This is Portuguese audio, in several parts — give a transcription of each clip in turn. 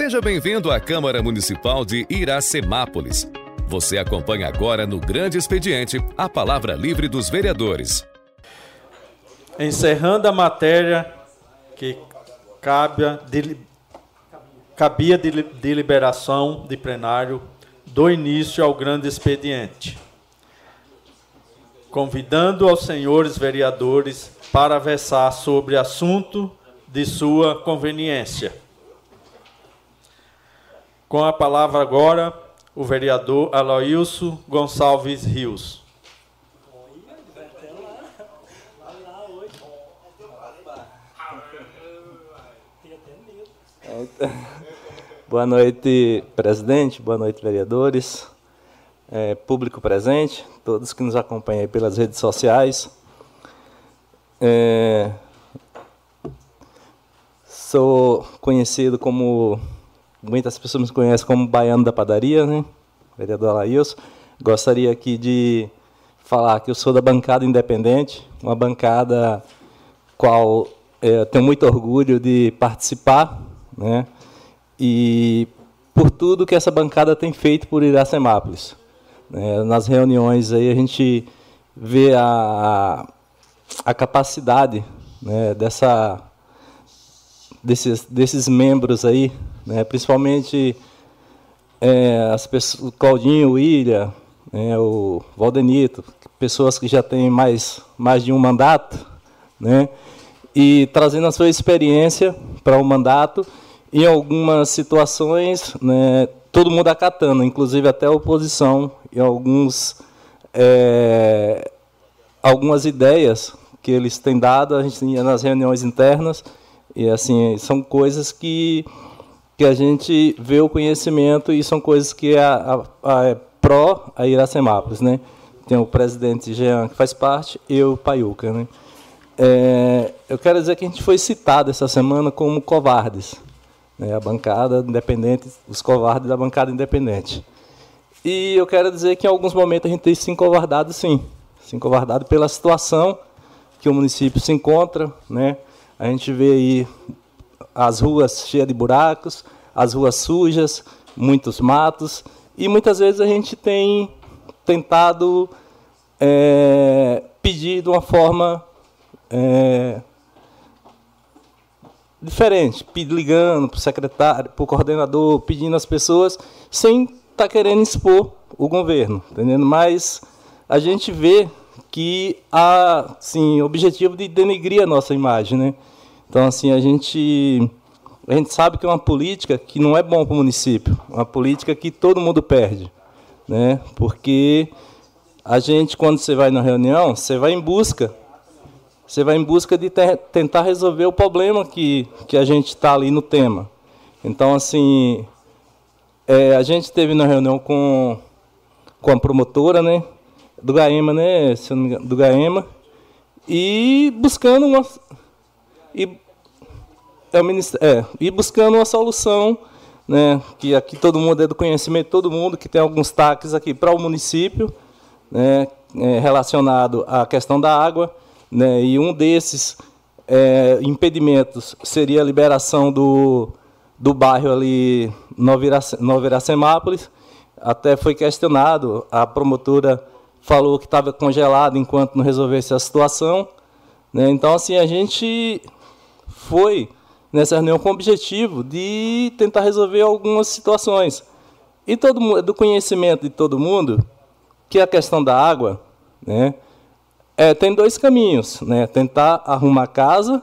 Seja bem-vindo à Câmara Municipal de Iracemápolis. Você acompanha agora no Grande Expediente a palavra livre dos vereadores. Encerrando a matéria que cabia de, cabia de deliberação de plenário, do início ao grande expediente, convidando aos senhores vereadores para versar sobre assunto de sua conveniência. Com a palavra agora, o vereador Aloilson Gonçalves Rios. Boa noite, presidente. Boa noite, vereadores. É, público presente, todos que nos acompanham pelas redes sociais. É, sou conhecido como muitas pessoas me conhecem como Baiano da Padaria, né? Vereador Alailson. Gostaria aqui de falar que eu sou da bancada independente, uma bancada qual é, tenho muito orgulho de participar, né? E por tudo que essa bancada tem feito por Iracemápolis. É, nas reuniões aí a gente vê a, a capacidade né, dessa, desses, desses membros aí né? principalmente é, as pessoas, o Claudinho, William, é, o Valdenito, pessoas que já têm mais, mais de um mandato, né? e trazendo a sua experiência para o mandato, em algumas situações, né, todo mundo acatando, inclusive até a oposição, e alguns, é, algumas ideias que eles têm dado, a gente nas reuniões internas, e assim, são coisas que que a gente vê o conhecimento e são coisas que a, a é pró a Iracemápolis, né? Tem o presidente Jean que faz parte e o Paiuca, né? É, eu quero dizer que a gente foi citado essa semana como covardes, né? A bancada independente, os covardes da bancada independente. E eu quero dizer que em alguns momentos a gente tem se encovardado, sim, se encovardado pela situação que o município se encontra, né? A gente vê aí as ruas cheias de buracos, as ruas sujas, muitos matos, e muitas vezes a gente tem tentado é, pedir de uma forma é, diferente, ligando para o secretário, para o coordenador, pedindo às pessoas, sem estar tá querendo expor o governo, entendendo? Mas a gente vê que há, sim, objetivo de denegrir a nossa imagem, né? Então, assim, a gente, a gente sabe que é uma política que não é bom para o município, uma política que todo mundo perde, né? Porque a gente, quando você vai na reunião, você vai em busca, você vai em busca de ter, tentar resolver o problema que, que a gente está ali no tema. Então, assim, é, a gente teve na reunião com, com a promotora, né? Do Gaema, né? Do Gaema, e buscando uma e, é, é, e buscando uma solução, né, que aqui todo mundo é do conhecimento, todo mundo que tem alguns taques aqui para o município, né, é, relacionado à questão da água, né, e um desses é, impedimentos seria a liberação do, do bairro ali Nova Iracemápolis, até foi questionado, a promotora falou que estava congelado enquanto não resolvesse a situação, né, então assim a gente foi nessa reunião com o objetivo de tentar resolver algumas situações. E todo mundo, do conhecimento de todo mundo, que a questão da água, né, é, tem dois caminhos, né, tentar arrumar casa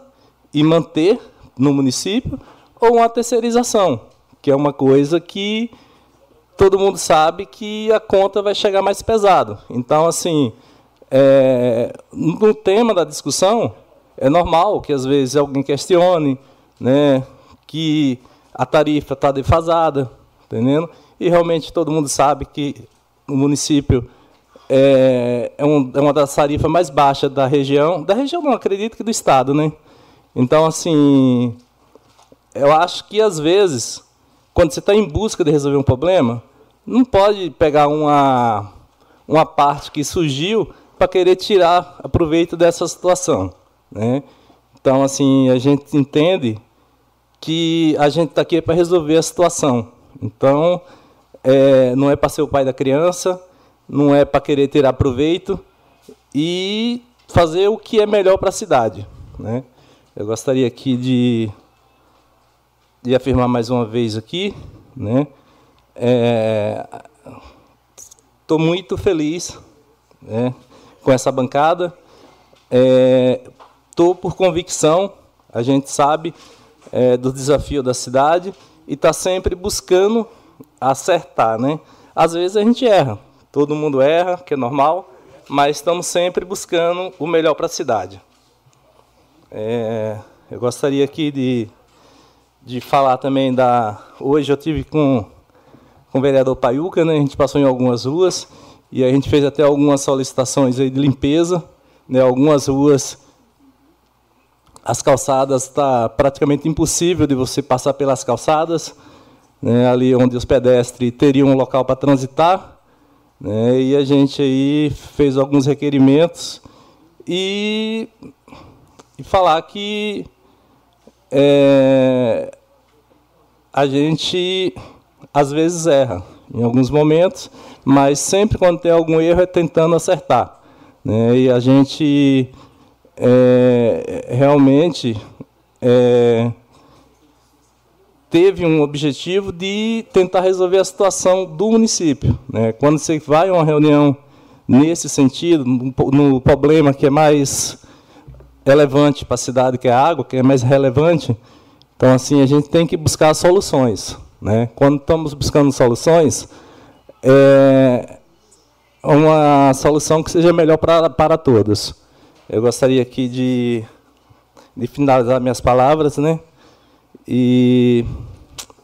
e manter no município, ou uma terceirização, que é uma coisa que todo mundo sabe que a conta vai chegar mais pesado. Então, assim, é, no tema da discussão, é normal que às vezes alguém questione, né, que a tarifa está defasada, entendendo? E realmente todo mundo sabe que o município é, é, um, é uma das tarifas mais baixas da região, da região não acredito que do estado, né? Então assim, eu acho que às vezes quando você está em busca de resolver um problema, não pode pegar uma uma parte que surgiu para querer tirar aproveito dessa situação. Né? Então, assim, a gente entende que a gente está aqui para resolver a situação. Então, é, não é para ser o pai da criança, não é para querer tirar proveito e fazer o que é melhor para a cidade. Né? Eu gostaria aqui de, de afirmar mais uma vez aqui, né? Estou é, muito feliz né, com essa bancada. Estou por convicção, a gente sabe é, do desafio da cidade e está sempre buscando acertar. Né? Às vezes a gente erra, todo mundo erra, que é normal, mas estamos sempre buscando o melhor para a cidade. É, eu gostaria aqui de, de falar também da. Hoje eu tive com, com o vereador Paiuca, né? a gente passou em algumas ruas e a gente fez até algumas solicitações aí de limpeza. Né? Algumas ruas, as calçadas está praticamente impossível de você passar pelas calçadas, né? ali onde os pedestres teriam um local para transitar. Né? E a gente aí fez alguns requerimentos e, e falar que é, a gente às vezes erra em alguns momentos, mas sempre quando tem algum erro é tentando acertar. Né? E a gente é, realmente é, teve um objetivo de tentar resolver a situação do município. Né? Quando você vai a uma reunião nesse sentido, no, problema que é mais relevante para a cidade, que é a água, que é mais relevante, então assim a gente tem que buscar soluções. Né? Quando estamos buscando soluções, é uma solução que seja melhor para, para todos. Eu gostaria aqui de, de finalizar minhas palavras, né? e,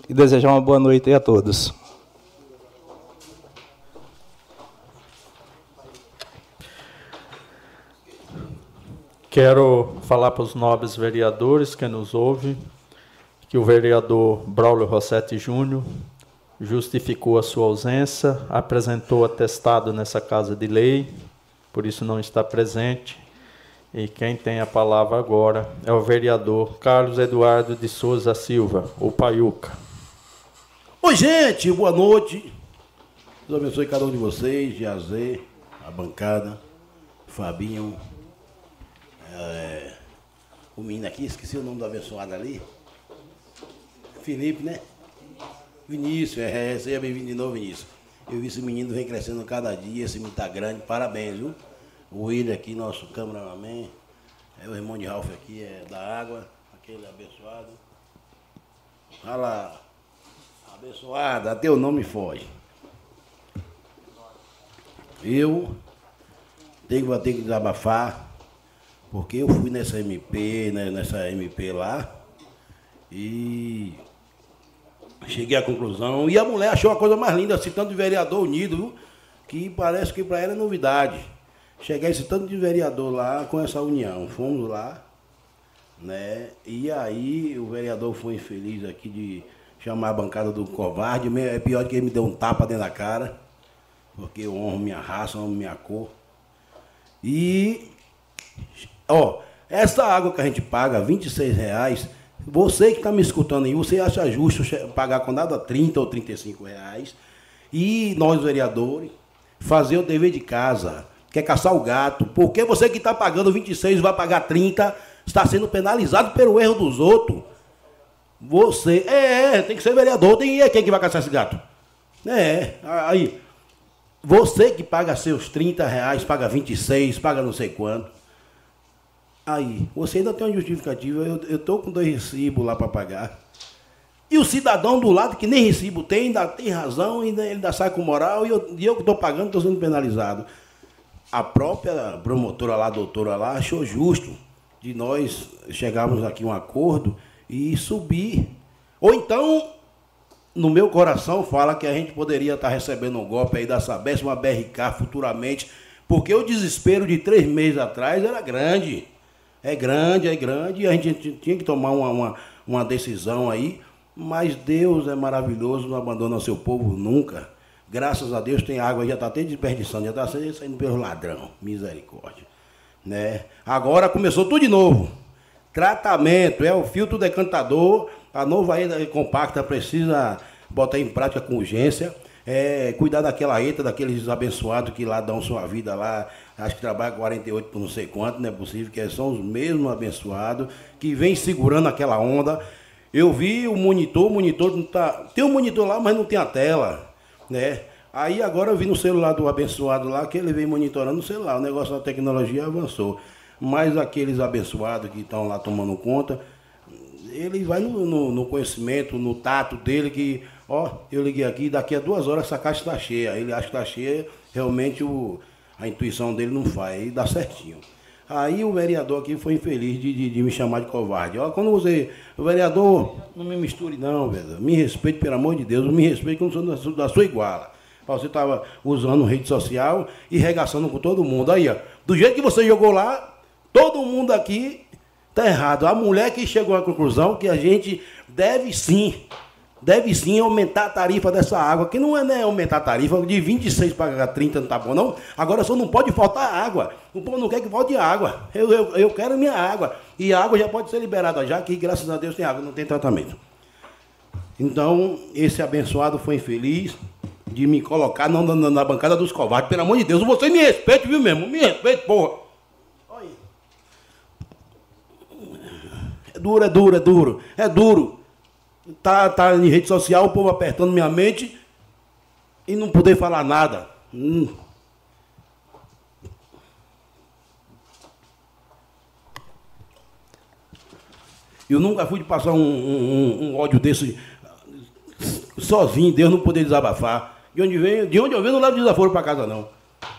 e desejar uma boa noite a todos. Quero falar para os nobres vereadores que nos ouvem que o vereador Braulio Rossetti Júnior justificou a sua ausência, apresentou atestado nessa casa de lei, por isso não está presente. E quem tem a palavra agora é o vereador Carlos Eduardo de Souza Silva, o Paiuca. Oi, gente, boa noite. Deus abençoe cada um de vocês, Jazê, a bancada, Fabinho, é, o menino aqui, esqueci o nome do abençoado ali. Felipe, né? Vinícius, é, seja bem-vindo de novo, Vinícius. Eu vi esse menino vem crescendo cada dia, esse menino tá grande, parabéns, viu? O William aqui, nosso cameraman. É o irmão de Ralph aqui, é da água, aquele abençoado. Olha lá. Abençoado, até o nome foge. Eu tenho, vou ter que desabafar, porque eu fui nessa MP, né, nessa MP lá, e cheguei à conclusão. E a mulher achou a coisa mais linda, citando de vereador unido, viu? que parece que para ela é novidade chegar esse tanto de vereador lá com essa união. Fomos lá, né? E aí o vereador foi infeliz aqui de chamar a bancada do covarde. É pior que ele me deu um tapa dentro da cara, porque eu honro minha raça, honro minha cor. E, ó, essa água que a gente paga, 26 reais, você que está me escutando aí, você acha justo pagar com nada 30 ou 35 reais? E nós, vereadores, fazer o dever de casa quer caçar o gato. Porque você que está pagando 26 vai pagar 30, está sendo penalizado pelo erro dos outros. Você, é, é, tem que ser vereador, tem é quem que vai caçar esse gato? É, aí, você que paga seus 30 reais, paga 26, paga não sei quanto. Aí, você ainda tem uma justificativa, eu, tô com dois recibos lá para pagar. E o cidadão do lado, que nem recibo tem, ainda tem razão, ainda, ele ainda sai com moral, e eu que estou pagando, estou sendo penalizado a própria promotora lá, doutora lá, achou justo de nós chegarmos aqui a um acordo e subir. Ou então, no meu coração, fala que a gente poderia estar recebendo um golpe aí da Sabesp, uma BRK futuramente, porque o desespero de três meses atrás era grande. É grande, é grande, e a gente tinha que tomar uma, uma, uma decisão aí, mas Deus é maravilhoso, não abandona seu povo nunca. Graças a Deus tem água, já está até desperdiçando, já está saindo pelo ladrão. Misericórdia. Né? Agora começou tudo de novo. Tratamento, é o filtro decantador A nova ETA compacta precisa botar em prática com urgência. É, cuidar daquela ETA, daqueles abençoados que lá dão sua vida lá, acho que trabalha 48 por não sei quanto, não é possível, que são os mesmos abençoados, que vem segurando aquela onda. Eu vi o monitor, o monitor não tá. Tem um monitor lá, mas não tem a tela. Né? Aí agora eu vi no celular do abençoado lá que ele vem monitorando o celular. O negócio da tecnologia avançou. Mas aqueles abençoados que estão lá tomando conta, ele vai no, no, no, conhecimento, no tato dele, que, ó, eu liguei aqui, daqui a duas horas essa caixa está cheia. Ele acha que está cheia, realmente o, a intuição dele não faz, aí dá certinho. Aí o vereador aqui foi infeliz de, de, de me chamar de covarde. Ó, quando você, vereador, não me misture não, velho. Me respeite, pelo amor de Deus, me respeite que eu não sou da, sua iguala. Você estava usando rede social e regaçando com todo mundo. Aí, ó, do jeito que você jogou lá, todo mundo aqui Está errado. A mulher que chegou à conclusão que a gente deve sim, deve sim aumentar a tarifa dessa água, que não é né, aumentar a tarifa de 26 para 30, não tá bom, não. Agora só não pode faltar água. O povo não quer que falte água. Eu, eu, eu quero minha água. E a água já pode ser liberada, já que graças a Deus tem água, não tem tratamento. Então, esse abençoado foi infeliz de me colocar na, na, na bancada dos covardes. Pelo amor de Deus, você me respeite, viu mesmo? Me respeite, porra. duro, é duro, é duro. É duro. Tá, tá em rede social, o povo apertando minha mente e não poder falar nada. Hum. Eu nunca fui de passar um, um, um, ódio desse sozinho, Deus não poder desabafar. De onde, vem, de onde eu venho, não levo desaforo para casa, não.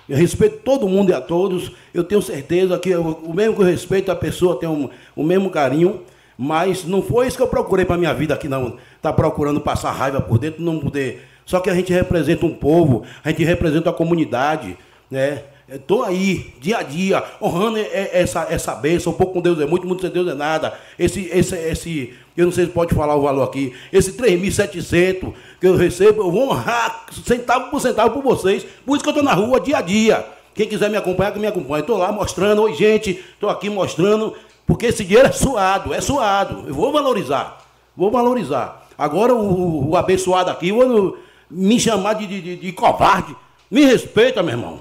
Eu respeito todo mundo e a todos. Eu tenho certeza que eu, o mesmo que eu respeito, a pessoa tem um, o mesmo carinho. Mas não foi isso que eu procurei para minha vida aqui, não. Tá procurando passar raiva por dentro, não poder. Só que a gente representa um povo, a gente representa a comunidade, né? Estou aí, dia a dia, honrando essa, essa bênção. Um pouco com Deus é muito, muito sem Deus é nada. Esse, esse, esse, eu não sei se pode falar o valor aqui. Esse 3.700 que eu recebo, eu vou honrar centavo por centavo por vocês. Por isso que eu estou na rua dia a dia. Quem quiser me acompanhar, que me acompanhe. Estou lá mostrando, oi gente, estou aqui mostrando porque esse dinheiro é suado, é suado. Eu vou valorizar. Vou valorizar. Agora o, o abençoado aqui, vou me chamar de, de, de, covarde. Me respeita, meu irmão.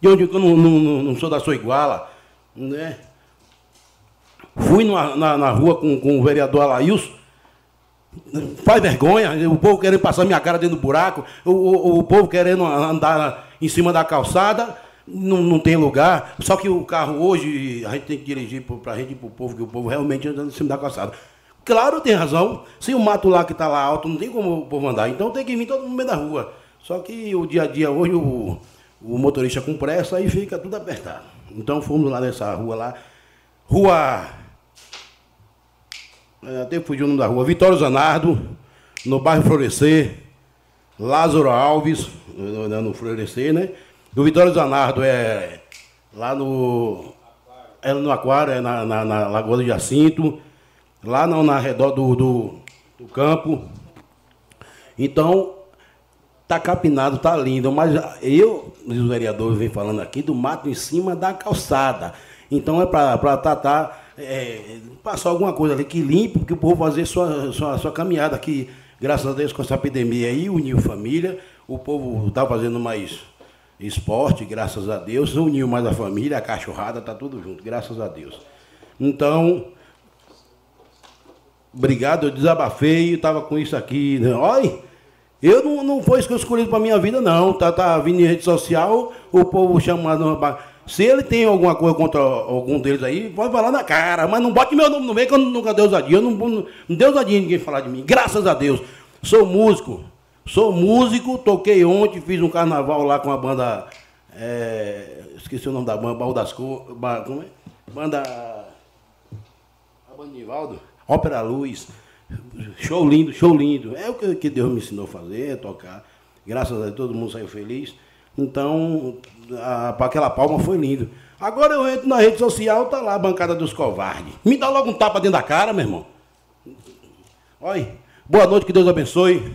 De onde eu não, não, não sou da sua iguala. Né? Fui na, na, na rua com, com o vereador Alailson. Faz vergonha, o povo querendo passar minha cara dentro do buraco, o, o, o povo querendo andar em cima da calçada não, não tem lugar. Só que o carro hoje, a gente tem que dirigir para a gente e para o povo, que o povo realmente anda em cima da calçada. Claro, tem razão. Se o mato lá que está lá alto, não tem como o povo andar. Então tem que vir todo mundo no meio da rua. Só que o dia a dia hoje, o, o motorista com pressa, aí fica tudo apertado. Então fomos lá nessa rua lá. Rua. É, até fugiu o nome da rua. Vitório Zanardo, no bairro Florescer. Lázaro Alves, no Florescer, né? Do Vitório Zanardo é lá no. É no Aquário, é na, na, na Lagoa do Jacinto, lá não, na redor do, do, do campo. Então, tá capinado, tá lindo, mas eu, os vereadores vem falando aqui do mato em cima da calçada. Então é para tratar, é, passar alguma coisa ali que limpe, porque o povo fazer sua, sua, sua caminhada aqui, graças a Deus, com essa epidemia aí, uniu família, o povo está fazendo mais esporte, graças a Deus, uniu mais a família, a cachorrada, tá tudo junto, graças a Deus. Então, obrigado, eu desabafei, estava com isso aqui. Né? Olha, eu não, não foi isso que eu escolhi para minha vida, não. Tá, tá vindo em rede social, o povo chamando. Se ele tem alguma coisa contra algum deles aí, pode falar na cara, mas não bote meu nome no meio que eu nunca dei ousadia. Eu não, não, não dei ousadia ninguém falar de mim, graças a Deus. Sou músico, Sou músico, toquei ontem, fiz um carnaval lá com a banda. É, esqueci o nome da banda, Baú das Cores. Como é? Banda. A banda Nivaldo. Ópera Luz. Show lindo, show lindo. É o que, Deus me ensinou a fazer, tocar. Graças a Deus todo mundo saiu feliz. Então, aquela palma foi lindo. Agora eu entro na rede social, tá lá a bancada dos covardes. Me dá logo um tapa dentro da cara, meu irmão. Olha, boa noite, que Deus abençoe.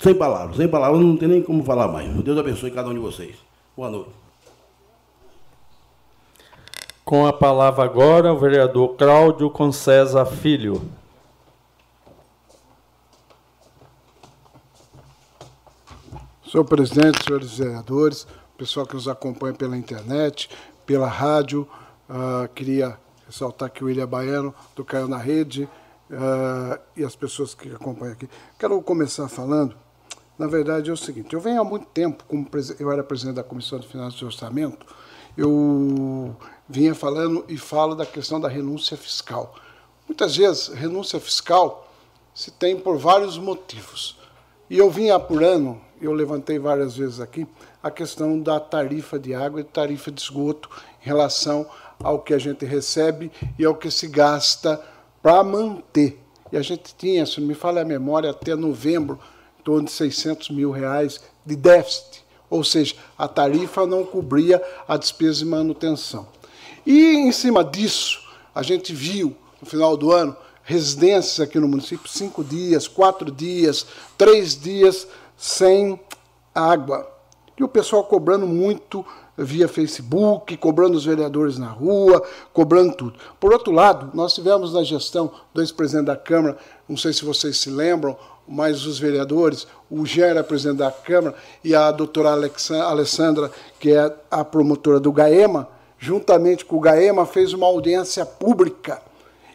Sem palavras, sem palavras, não tem nem como falar mais. Deus abençoe cada um de vocês. Boa noite. Com a palavra agora o vereador Cláudio Concesa Filho. Senhor presidente, senhores vereadores, pessoal que nos acompanha pela internet, pela rádio, uh, queria ressaltar que o William Baiano, do Caiu na Rede, uh, e as pessoas que acompanham aqui. Quero começar falando, na verdade é o seguinte, eu venho há muito tempo, como eu era presidente da Comissão de Finanças e Orçamento, eu vinha falando e falo da questão da renúncia fiscal. Muitas vezes, renúncia fiscal se tem por vários motivos. E eu vinha apurando, eu levantei várias vezes aqui, a questão da tarifa de água e tarifa de esgoto em relação ao que a gente recebe e ao que se gasta para manter. E a gente tinha, se não me falha a memória, até novembro, em torno de 600 mil reais de déficit. Ou seja, a tarifa não cobria a despesa de manutenção. E, em cima disso, a gente viu, no final do ano, residências aqui no município, cinco dias, quatro dias, três dias sem água. E o pessoal cobrando muito via Facebook, cobrando os vereadores na rua, cobrando tudo. Por outro lado, nós tivemos na gestão do ex-presidente da Câmara, não sei se vocês se lembram, mas os vereadores, o Jean era presidente da Câmara e a doutora Alessandra, que é a promotora do GAEMA, juntamente com o GAEMA, fez uma audiência pública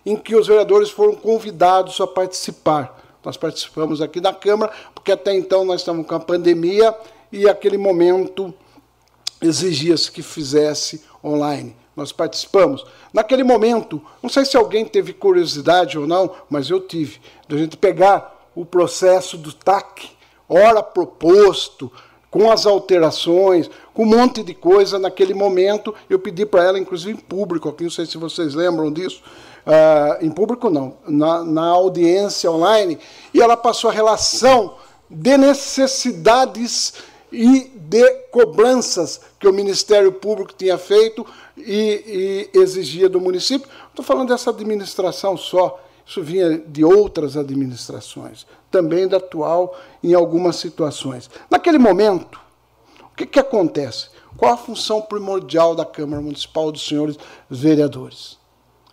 em que os vereadores foram convidados a participar. Nós participamos aqui da Câmara, porque até então nós estamos com a pandemia e aquele momento exigia-se que fizesse online. Nós participamos. Naquele momento, não sei se alguém teve curiosidade ou não, mas eu tive, de a gente pegar o processo do TAC, hora proposto, com as alterações, com um monte de coisa. Naquele momento, eu pedi para ela, inclusive em público, aqui, não sei se vocês lembram disso, uh, em público não, na, na audiência online, e ela passou a relação de necessidades e de cobranças que o Ministério Público tinha feito e, e exigia do município. Estou falando dessa administração só, isso vinha de outras administrações, também da atual em algumas situações. Naquele momento, o que, que acontece? Qual a função primordial da Câmara Municipal dos senhores vereadores?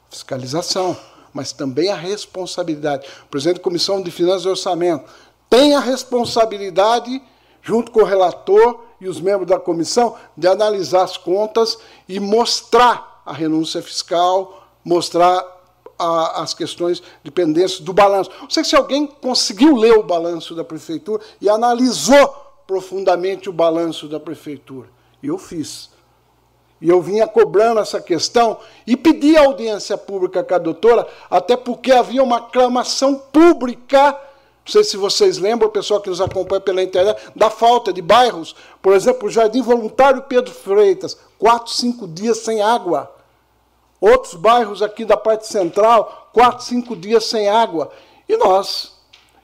Fiscalização, mas também a responsabilidade. O presidente da Comissão de Finanças e Orçamento tem a responsabilidade junto com o relator e os membros da comissão, de analisar as contas e mostrar a renúncia fiscal, mostrar a, as questões de pendência do balanço. Não sei se alguém conseguiu ler o balanço da prefeitura e analisou profundamente o balanço da prefeitura. Eu fiz. E eu vinha cobrando essa questão e pedi audiência pública com a doutora, até porque havia uma aclamação pública não sei se vocês lembram, o pessoal que nos acompanha pela internet, da falta de bairros. Por exemplo, o Jardim Voluntário Pedro Freitas, quatro, cinco dias sem água. Outros bairros aqui da parte central, quatro, cinco dias sem água. E nós,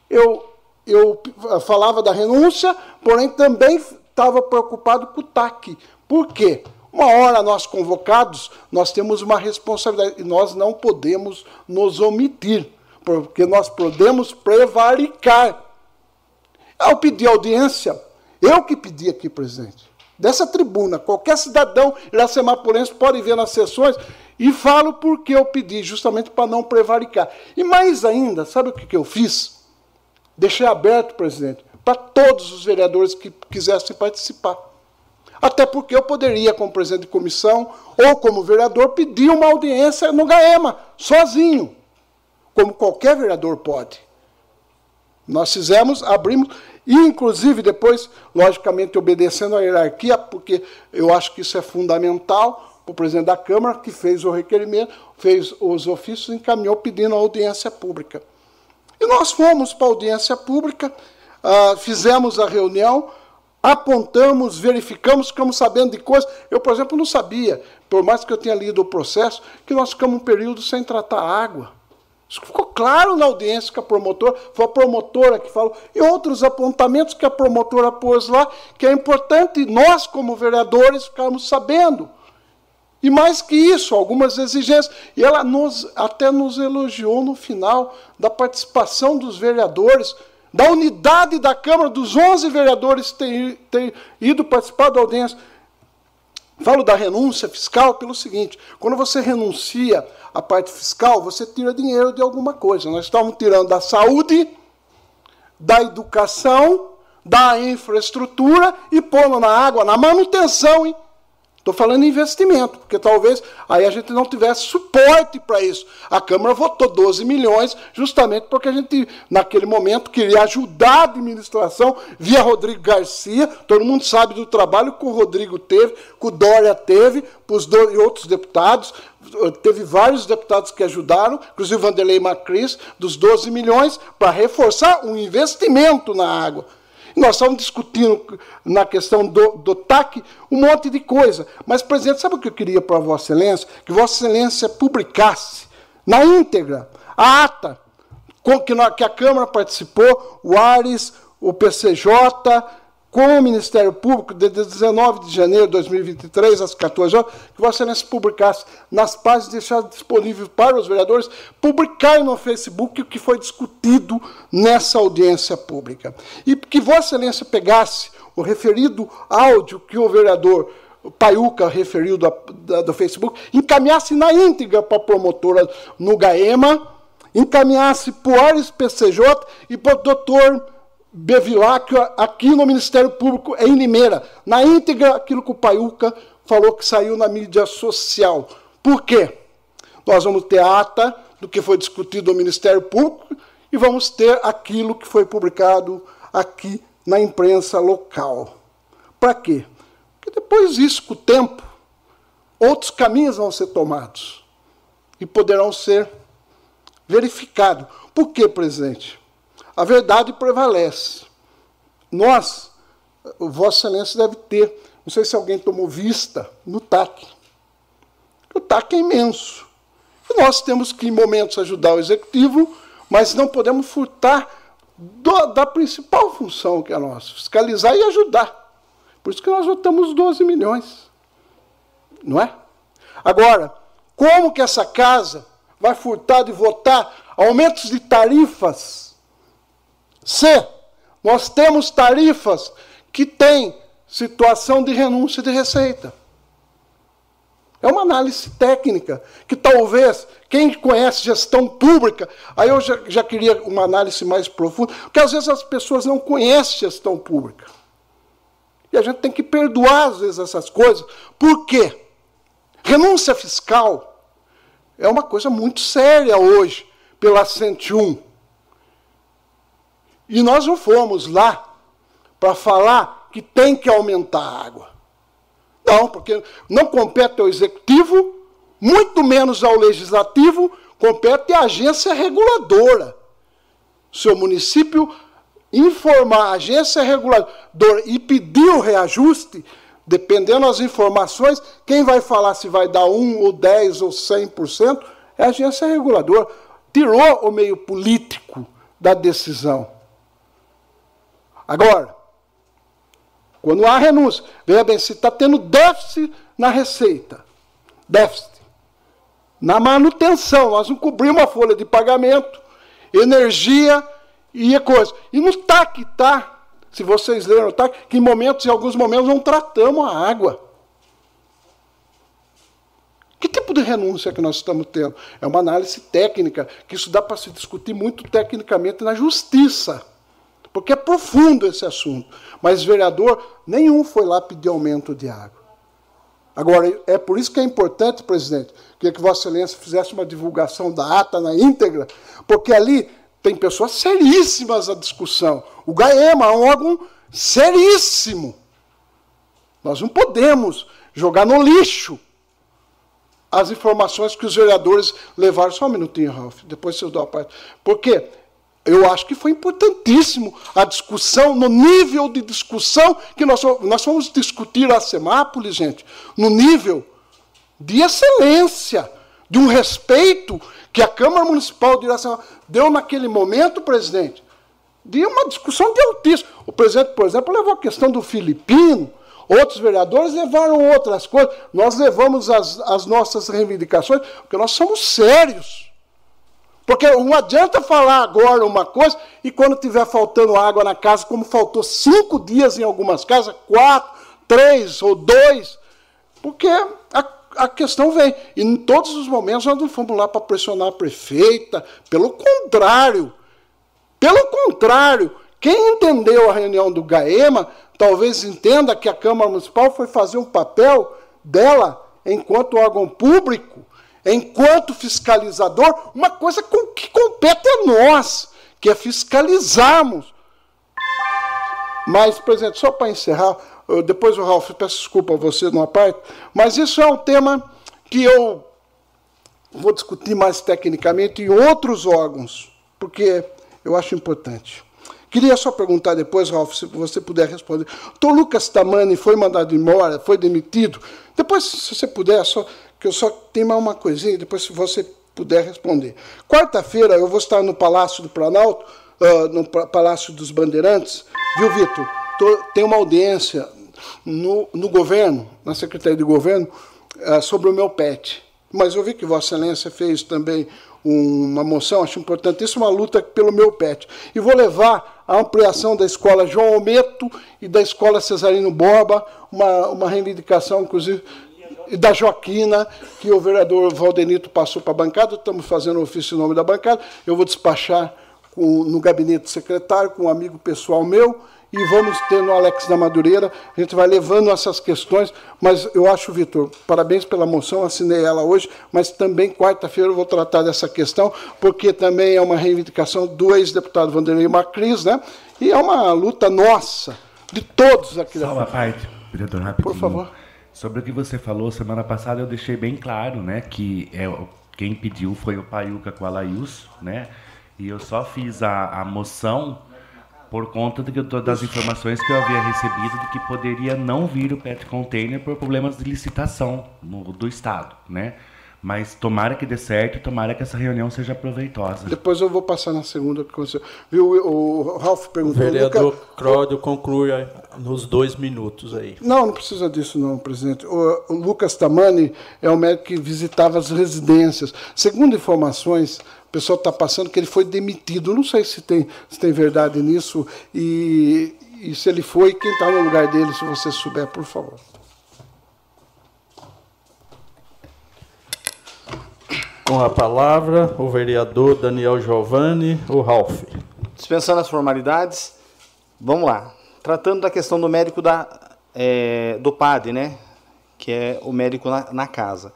eu, eu falava da renúncia, porém também estava preocupado com o TAC. Por quê? Uma hora nós convocados, nós temos uma responsabilidade e nós não podemos nos omitir porque nós podemos prevaricar. Ao pedir audiência, eu que pedi aqui, presidente, dessa tribuna, qualquer cidadão iracemapolense pode ver nas sessões e falo porque eu pedi, justamente para não prevaricar. E mais ainda, sabe o que, que eu fiz? Deixei aberto, presidente, para todos os vereadores que quisessem participar. Até porque eu poderia, como presidente de comissão ou como vereador, pedir uma audiência no GAEMA, sozinho como qualquer vereador pode. Nós fizemos, abrimos, e inclusive depois, logicamente, obedecendo à hierarquia, porque eu acho que isso é fundamental, o presidente da Câmara, que fez o requerimento, fez os ofícios encaminhou pedindo audiência pública. E nós fomos para a audiência pública, uh, fizemos a reunião, apontamos, verificamos, ficamos sabendo de coisas. Eu, por exemplo, não sabia, por mais que eu tenha lido o processo, que nós ficamos um período sem tratar água. Isso ficou claro na audiência que a promotora, foi a promotora que falou, e outros apontamentos que a promotora pôs lá, que é importante nós, como vereadores, ficarmos sabendo. E mais que isso, algumas exigências. E ela nos, até nos elogiou no final da participação dos vereadores, da unidade da Câmara, dos 11 vereadores ter, ter ido participar da audiência. Falo da renúncia fiscal pelo seguinte: quando você renuncia à parte fiscal, você tira dinheiro de alguma coisa. Nós estamos tirando da saúde, da educação, da infraestrutura e pondo na água, na manutenção, hein? Estou falando em investimento, porque talvez aí a gente não tivesse suporte para isso. A Câmara votou 12 milhões, justamente porque a gente, naquele momento, queria ajudar a administração via Rodrigo Garcia. Todo mundo sabe do trabalho que o Rodrigo teve, que o Dória teve, os e outros deputados. Teve vários deputados que ajudaram, inclusive o Vanderlei Macris, dos 12 milhões, para reforçar um investimento na água. Nós estamos discutindo na questão do, do TAC um monte de coisa. Mas, presidente, sabe o que eu queria para Vossa Excelência? Que Vossa Excelência publicasse na íntegra a ata com que, que a Câmara participou, o Ares, o PCJ, com o Ministério Público, de 19 de janeiro de 2023, às 14 horas, que Vossa Excelência publicasse nas páginas, deixar disponível para os vereadores, publicar no Facebook o que foi discutido nessa audiência pública. E que Vossa Excelência pegasse o referido áudio que o vereador Paiuca referiu do, do Facebook, encaminhasse na íntegra para a promotora no GAEMA, encaminhasse para o Ares PCJ e para o doutor Bevilacqua aqui no Ministério Público em Limeira. Na íntegra, aquilo que o Paiuca falou que saiu na mídia social. Por quê? Nós vamos ter ata do que foi discutido no Ministério Público e vamos ter aquilo que foi publicado aqui na imprensa local. Para quê? Porque depois disso, com o tempo, outros caminhos vão ser tomados e poderão ser verificados. Por quê, presidente? A verdade prevalece. Nós, Vossa Excelência deve ter, não sei se alguém tomou vista, no TAC. O TAC é imenso. E nós temos que, em momentos, ajudar o executivo, mas não podemos furtar do, da principal função que é a nossa, fiscalizar e ajudar. Por isso que nós votamos 12 milhões. Não é? Agora, como que essa casa vai furtar de votar aumentos de tarifas C. Nós temos tarifas que têm situação de renúncia de receita. É uma análise técnica que talvez quem conhece gestão pública, aí eu já, já queria uma análise mais profunda, porque às vezes as pessoas não conhecem gestão pública. E a gente tem que perdoar às vezes essas coisas. Por quê? Renúncia fiscal é uma coisa muito séria hoje pela 101. E nós não fomos lá para falar que tem que aumentar a água. Não, porque não compete ao executivo, muito menos ao legislativo, compete à agência reguladora. Seu município informar a agência reguladora e pedir o reajuste, dependendo das informações, quem vai falar se vai dar 1 ou 10 ou 100% é a agência reguladora. Tirou o meio político da decisão. Agora, quando há renúncia, veja bem, se está tendo déficit na receita, déficit, na manutenção, nós não cobrimos a folha de pagamento, energia e coisa. E no TAC, tá? Se vocês leram o TAC, que em momentos, em alguns momentos, não tratamos a água. Que tipo de renúncia que nós estamos tendo? É uma análise técnica, que isso dá para se discutir muito tecnicamente na justiça porque é profundo esse assunto. Mas vereador nenhum foi lá pedir aumento de água. Agora, é por isso que é importante, presidente, que Vossa Excelência fizesse uma divulgação da ata na íntegra, porque ali tem pessoas seríssimas à discussão. O GAEMA é um órgão seríssimo. Nós não podemos jogar no lixo as informações que os vereadores levaram. Só um minutinho, Ralf, depois eu dou a parte. Por quê? Eu acho que foi importantíssimo a discussão, no nível de discussão que nós, nós fomos discutir a Semápolis, gente, no nível de excelência, de um respeito que a Câmara Municipal de Iracema deu naquele momento, presidente, de uma discussão de altíssimo. O presidente, por exemplo, levou a questão do filipino, outros vereadores levaram outras coisas, nós levamos as, as nossas reivindicações, porque nós somos sérios. Porque não adianta falar agora uma coisa e quando tiver faltando água na casa, como faltou cinco dias em algumas casas, quatro, três ou dois, porque a, a questão vem. E em todos os momentos nós não fomos lá para pressionar a prefeita, pelo contrário. Pelo contrário, quem entendeu a reunião do GAEMA, talvez entenda que a Câmara Municipal foi fazer um papel dela, enquanto órgão público, enquanto fiscalizador, uma coisa que compete a nós, que é fiscalizarmos. Mas, presidente, só para encerrar, depois o Ralf, peço desculpa a você numa parte, mas isso é um tema que eu vou discutir mais tecnicamente em outros órgãos, porque eu acho importante. Queria só perguntar depois, Ralf, se você puder responder. O Lucas Tamani foi mandado embora, foi demitido. Depois, se você puder, só que eu só tenho mais uma coisinha, depois se você puder responder. Quarta-feira eu vou estar no Palácio do Planalto, uh, no Palácio dos Bandeirantes, viu, Vitor? Tem uma audiência no, no governo, na Secretaria de Governo, uh, sobre o meu PET. Mas eu vi que Vossa Excelência fez também uma moção, acho importantíssima, uma luta pelo meu PET. E vou levar a ampliação da escola João Almeto e da escola Cesarino Borba, uma, uma reivindicação, inclusive, e da Joaquina, que o vereador Valdenito passou para a bancada, estamos fazendo o ofício em nome da bancada, eu vou despachar com, no gabinete secretário, com um amigo pessoal meu, e vamos ter no Alex da Madureira, a gente vai levando essas questões, mas eu acho, Vitor, parabéns pela moção, assinei ela hoje, mas também quarta-feira eu vou tratar dessa questão, porque também é uma reivindicação do ex-deputado Vanderlei Macris, né? E é uma luta nossa, de todos aqui. Só uma parte, vereador, rapidinho. Por favor. Sobre o que você falou, semana passada eu deixei bem claro, né, que é, quem pediu foi o Paiuca com a Laís, né? E eu só fiz a, a moção por conta de, das informações que eu havia recebido de que poderia não vir o PET container por problemas de licitação no, do Estado, né? Mas tomara que dê certo, tomara que essa reunião seja proveitosa. Depois eu vou passar na segunda que você viu o Ralf perguntou. O vereador. Cródio conclui nos dois minutos aí. Não, não precisa disso não, presidente. O, o Lucas Tamani é o médico que visitava as residências. Segundo informações pessoal está passando que ele foi demitido. Não sei se tem, se tem verdade nisso e, e se ele foi, quem está no lugar dele, se você souber, por favor. Com a palavra, o vereador Daniel Giovanni, o Ralf. Dispensando as formalidades, vamos lá. Tratando da questão do médico da, é, do PAD, né? Que é o médico na, na casa.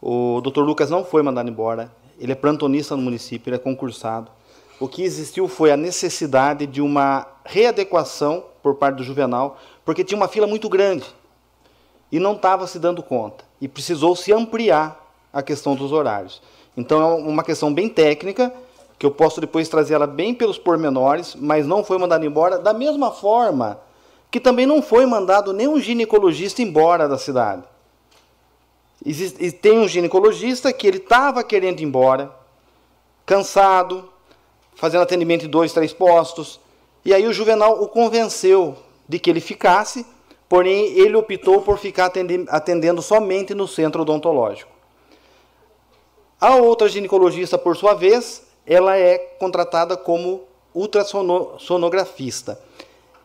O doutor Lucas não foi mandado embora, ele é plantonista no município, ele é concursado. O que existiu foi a necessidade de uma readequação por parte do Juvenal, porque tinha uma fila muito grande e não estava se dando conta. E precisou se ampliar a questão dos horários. Então é uma questão bem técnica, que eu posso depois trazer ela bem pelos pormenores, mas não foi mandado embora, da mesma forma que também não foi mandado nenhum ginecologista embora da cidade. Existe, tem um ginecologista que ele estava querendo ir embora, cansado, fazendo atendimento em dois, três postos. E aí o Juvenal o convenceu de que ele ficasse, porém ele optou por ficar atendendo somente no centro odontológico. A outra ginecologista, por sua vez, ela é contratada como ultrassonografista.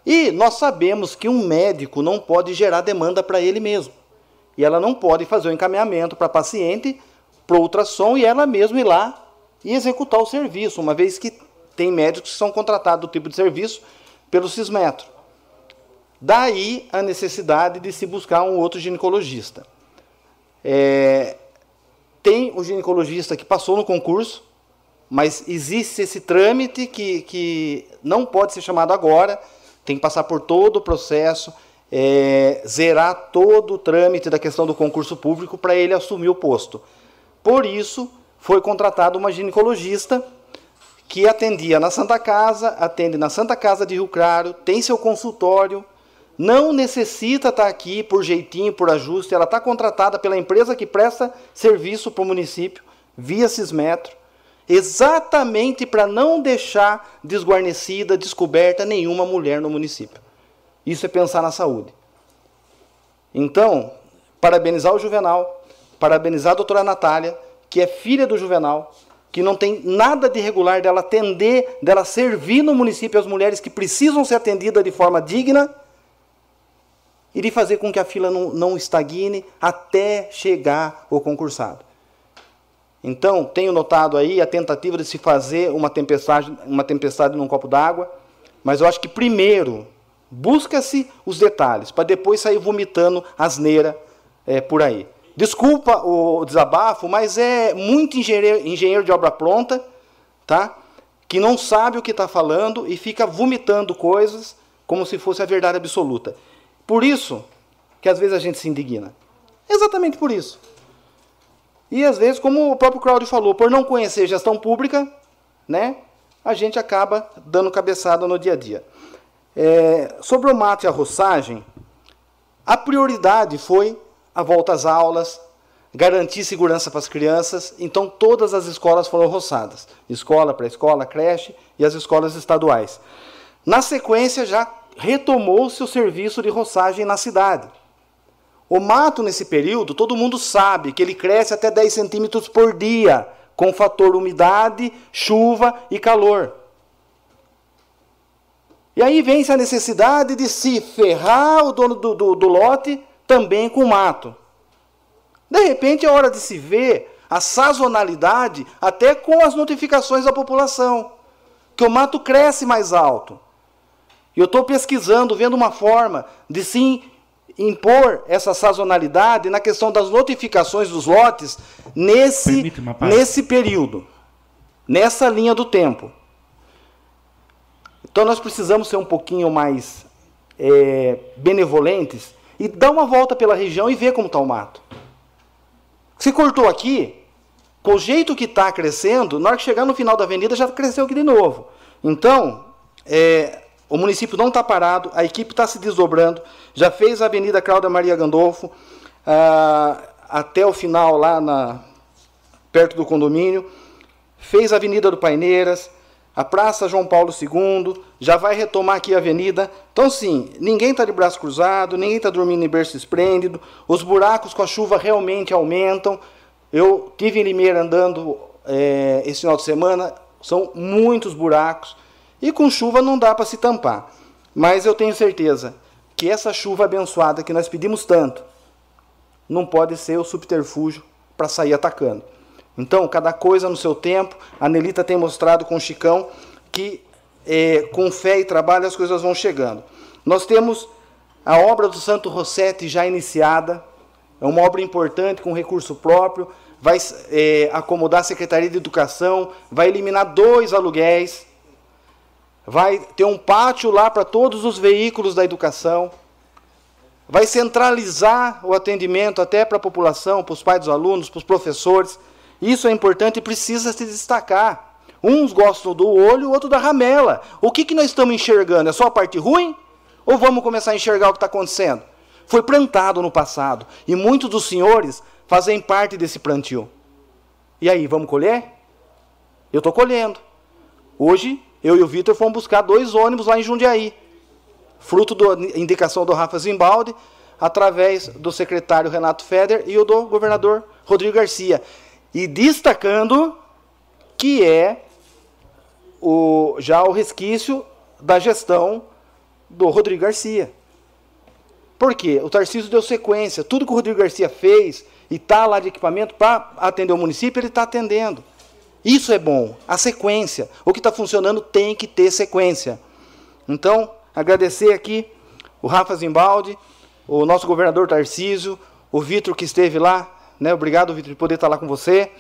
E nós sabemos que um médico não pode gerar demanda para ele mesmo. E ela não pode fazer o encaminhamento para paciente para ultrassom e ela mesma ir lá e executar o serviço, uma vez que tem médicos que são contratados do tipo de serviço pelo Cismetro. Daí a necessidade de se buscar um outro ginecologista. É, tem o ginecologista que passou no concurso, mas existe esse trâmite que, que não pode ser chamado agora, tem que passar por todo o processo, é, zerar todo o trâmite da questão do concurso público para ele assumir o posto. Por isso, foi contratado uma ginecologista que atendia na Santa Casa, atende na Santa Casa de Rio Claro, tem seu consultório, não necessita estar tá aqui por jeitinho, por ajuste, ela está contratada pela empresa que presta serviço para o município, via Cismetro, exatamente para não deixar desguarnecida, descoberta nenhuma mulher no município. Isso é pensar na saúde. Então, parabenizar o Juvenal, parabenizar a doutora Natália, que é filha do Juvenal, que não tem nada de regular dela atender, dela servir no município as mulheres que precisam ser atendidas de forma digna. e de fazer com que a fila não, não estagne até chegar o concursado. Então, tenho notado aí a tentativa de se fazer uma tempestade, uma tempestade num copo d'água, mas eu acho que primeiro busca-se os detalhes, para depois sair vomitando asneira é, por aí. Desculpa o desabafo, mas é muito engenheiro, engenheiro de obra pronta, tá? que não sabe o que está falando e fica vomitando coisas como se fosse a verdade absoluta. Por isso que às vezes a gente se indigna. Exatamente por isso. E às vezes, como o próprio Claudio falou, por não conhecer gestão pública, né, a gente acaba dando cabeçada no dia a dia. É, sobre o mato e a roçagem, a prioridade foi a volta às aulas, garantir segurança para as crianças, então todas as escolas foram roçadas: escola, pré-escola, creche e as escolas estaduais. Na sequência, já retomou-se o serviço de roçagem na cidade. O mato, nesse período, todo mundo sabe que ele cresce até 10 centímetros por dia, com o fator umidade, chuva e calor. E aí vem-se a necessidade de se ferrar o dono do, do, do lote também com o mato. De repente é hora de se ver a sazonalidade até com as notificações da população, que o mato cresce mais alto. E eu estou pesquisando, vendo uma forma de sim impor essa sazonalidade na questão das notificações dos lotes nesse, nesse período, nessa linha do tempo. Então nós precisamos ser um pouquinho mais é, benevolentes e dar uma volta pela região e ver como está o mato. Se cortou aqui, com o jeito que está crescendo, na hora que chegar no final da avenida já cresceu aqui de novo. Então, é, o município não está parado, a equipe está se desdobrando, já fez a Avenida Cláudia Maria Gandolfo ah, até o final lá na, perto do condomínio, fez a Avenida do Paineiras, a Praça João Paulo II, já vai retomar aqui a avenida. Então, sim, ninguém está de braço cruzado, ninguém está dormindo em berço esplêndido, os buracos com a chuva realmente aumentam. Eu tive em Limeira andando é, esse final de semana, são muitos buracos, e com chuva não dá para se tampar. Mas eu tenho certeza que essa chuva abençoada que nós pedimos tanto, não pode ser o subterfúgio para sair atacando. Então, cada coisa no seu tempo. A Nelita tem mostrado com o Chicão que é, com fé e trabalho as coisas vão chegando. Nós temos a obra do Santo Rossetti já iniciada, é uma obra importante com recurso próprio, vai é, acomodar a Secretaria de Educação, vai eliminar dois aluguéis, vai ter um pátio lá para todos os veículos da educação, vai centralizar o atendimento até para a população, para os pais dos alunos, para os professores. Isso é importante e precisa se destacar. Uns gostam do olho, outro da ramela. O que, que nós estamos enxergando? É só a parte ruim? Ou vamos começar a enxergar o que está acontecendo? Foi plantado no passado. E muitos dos senhores fazem parte desse plantio. E aí, vamos colher? Eu estou colhendo. Hoje, eu e o Vitor fomos buscar dois ônibus lá em Jundiaí. Fruto da indicação do Rafa Zimbaldi, através do secretário Renato Feder e o do governador Rodrigo Garcia. E destacando que é o, já o resquício da gestão do Rodrigo Garcia. Por quê? O Tarcísio deu sequência. Tudo que o Rodrigo Garcia fez e está lá de equipamento para atender o município, ele está atendendo. Isso é bom. A sequência. O que está funcionando tem que ter sequência. Então, agradecer aqui o Rafa Zimbaldi, o nosso governador Tarcísio, o Vitor que esteve lá né? Obrigado, Vitor, de poder estar lá com você.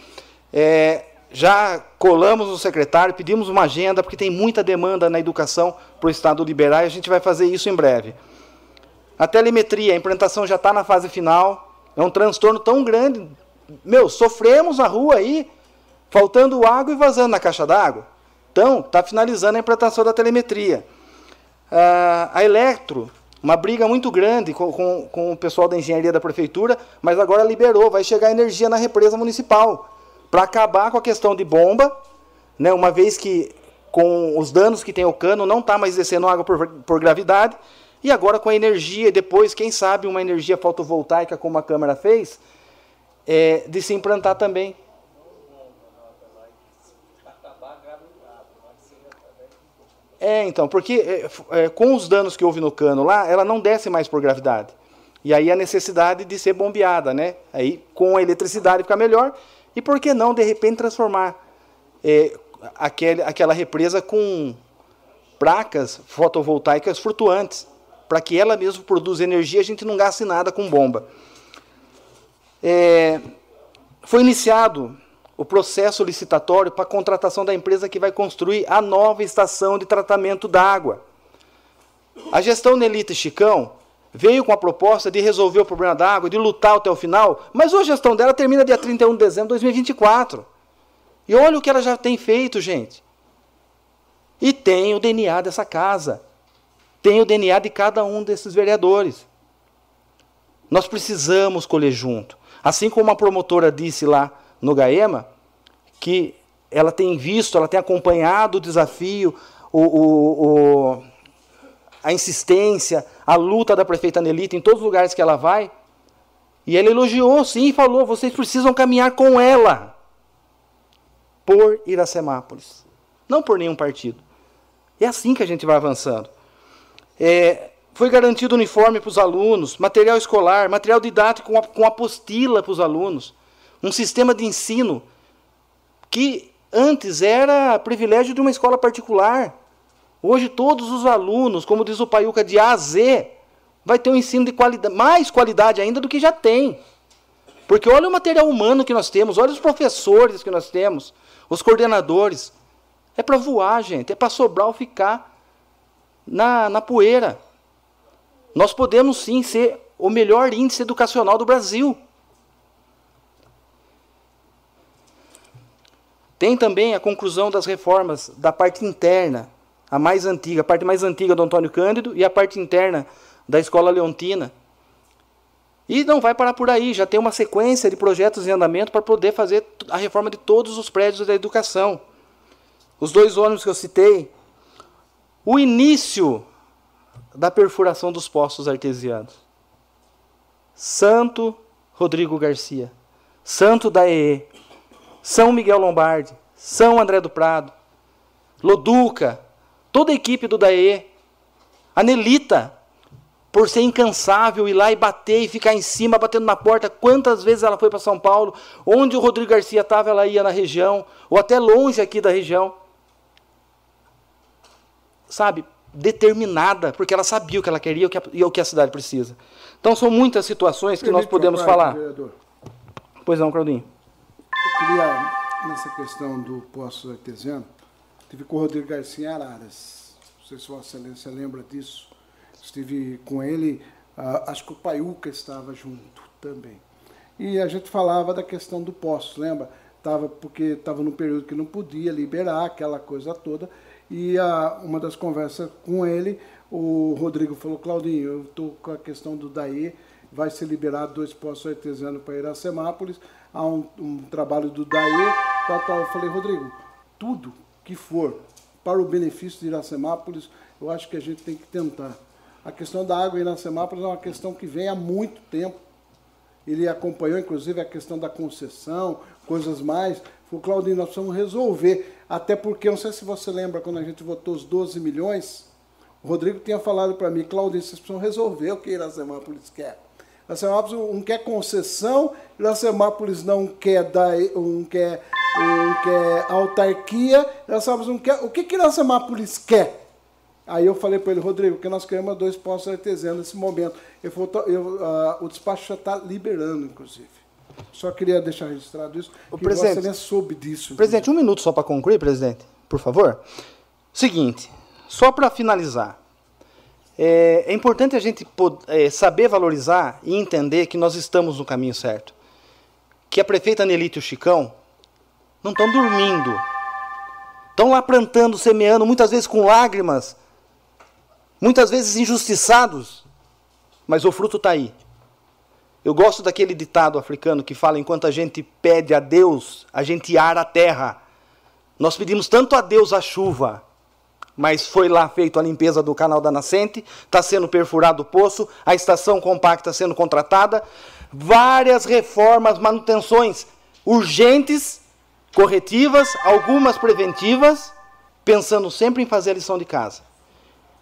É, já colamos o secretário, pedimos uma agenda, porque tem muita demanda na educação para o Estado liberar e a gente vai fazer isso em breve. A telemetria, a implantação já está na fase final. É um transtorno tão grande. Meu, sofremos na rua aí, faltando água e vazando na caixa d'água. Então, está finalizando a implantação da telemetria. Ah, a Electro uma briga muito grande com, com, com, o pessoal da engenharia da prefeitura, mas agora liberou, vai chegar energia na represa municipal para acabar com a questão de bomba, né, uma vez que com os danos que tem o cano não está mais descendo água por, por gravidade, e agora com a energia, depois, quem sabe, uma energia fotovoltaica, como a Câmara fez, é, de se implantar também. É, então, porque é, é, com os danos que houve no cano lá, ela não desce mais por gravidade. E aí a necessidade de ser bombeada, né? Aí com a eletricidade fica melhor. E por que não, de repente, transformar é, aquele, aquela represa com placas fotovoltaicas flutuantes, para que ela mesma produza energia e a gente não gaste nada com bomba. É, foi iniciado o processo licitatório para a contratação da empresa que vai construir a nova estação de tratamento d'água. A gestão Nelita e Chicão veio com a proposta de resolver o problema da água, de lutar até o final, mas a gestão dela termina dia 31 de dezembro de 2024. E olha o que ela já tem feito, gente. E tem o DNA dessa casa. Tem o DNA de cada um desses vereadores. Nós precisamos colher junto. Assim como a promotora disse lá no Gaema, que ela tem visto, ela tem acompanhado o desafio, o, o, o a insistência, a luta da prefeita Nelita em todos os lugares que ela vai. E ela elogiou, sim, e falou: vocês precisam caminhar com ela por Iracemápolis, não por nenhum partido. É assim que a gente vai avançando. É, foi garantido uniforme para os alunos, material escolar, material didático com, com apostila para os alunos, um sistema de ensino que antes era privilégio de uma escola particular. Hoje todos os alunos, como diz o Paiuca, de A a Z, vai ter um ensino de qualidade, mais qualidade ainda do que já tem. Porque olha o material humano que nós temos, olha os professores que nós temos, os coordenadores. É para voar, gente, é para sobrar ou ficar na, na poeira. Nós podemos sim ser o melhor índice educacional do Brasil. Tem também a conclusão das reformas da parte interna a mais antiga, a parte mais antiga do Antônio Cândido e a parte interna da Escola Leontina. E não vai parar por aí, já tem uma sequência de projetos em andamento para poder fazer a reforma de todos os prédios da educação. Os dois ônibus que eu citei, o início da perfuração dos poços artesianos. Santo Rodrigo Garcia, Santo Dae, São Miguel Lombardi, São André do Prado, Loduca, toda a equipe do DAE, a Nelita, por ser incansável, ir lá e bater e ficar em cima, batendo na porta. Quantas vezes ela foi para São Paulo? Onde o Rodrigo Garcia estava, ela ia na região, ou até longe aqui da região. Sabe? Determinada, porque ela sabia o que ela queria e o que a cidade precisa. Então são muitas situações que Permite nós podemos falar. Vereador. Pois não, Claudinho. Queria, nessa questão do poço artesiano, Estive com o Rodrigo Garcia Araras. Não sei se Vossa Excelência lembra disso. Estive com ele, uh, acho que o Paiuca estava junto também. E a gente falava da questão do posto, lembra? Tava, porque estava num período que não podia liberar aquela coisa toda. E a, uma das conversas com ele, o Rodrigo falou, Claudinho, eu estou com a questão do DAE, vai ser liberado dois postos artesianos para Iracemápolis, há um, um trabalho do DAE, tal, tal. Eu falei, Rodrigo, tudo que for para o benefício de Iracemápolis, eu acho que a gente tem que tentar. A questão da água em Iracemápolis é uma questão que vem há muito tempo. Ele acompanhou, inclusive, a questão da concessão, coisas mais. Falou, Claudinho, nós precisamos resolver. Até porque, não sei se você lembra, quando a gente votou os 12 milhões, o Rodrigo tinha falado para mim, Claudinho, vocês precisam resolver o que Iracemápolis quer. Iracemápolis não quer concessão, Iracemápolis não quer, dar, não quer um quer autarquia, Iracemápolis não quer. O que, que Iracemápolis quer? Aí eu falei para ele, Rodrigo, que nós queremos dois postos artesianos nesse momento. Ele falou, eu, uh, o despacho já está liberando, inclusive. Só queria deixar registrado isso. O presidente, você soube disso. Presidente, um minuto só para concluir, presidente, por favor. Seguinte, só para finalizar. É, é, importante a gente é, saber valorizar e entender que nós estamos no caminho certo. Que a prefeita Nelita e o Chicão não estão dormindo. Estão lá plantando, semeando, muitas vezes com lágrimas, muitas vezes injustiçados, mas o fruto está aí. Eu gosto daquele ditado africano que fala: enquanto a gente pede a Deus, a gente ara a terra. Nós pedimos tanto a Deus a chuva, mas foi lá feito a limpeza do canal da nascente, está sendo perfurado o poço, a estação compacta sendo contratada, várias reformas, manutenções urgentes corretivas, algumas preventivas, pensando sempre em fazer a lição de casa.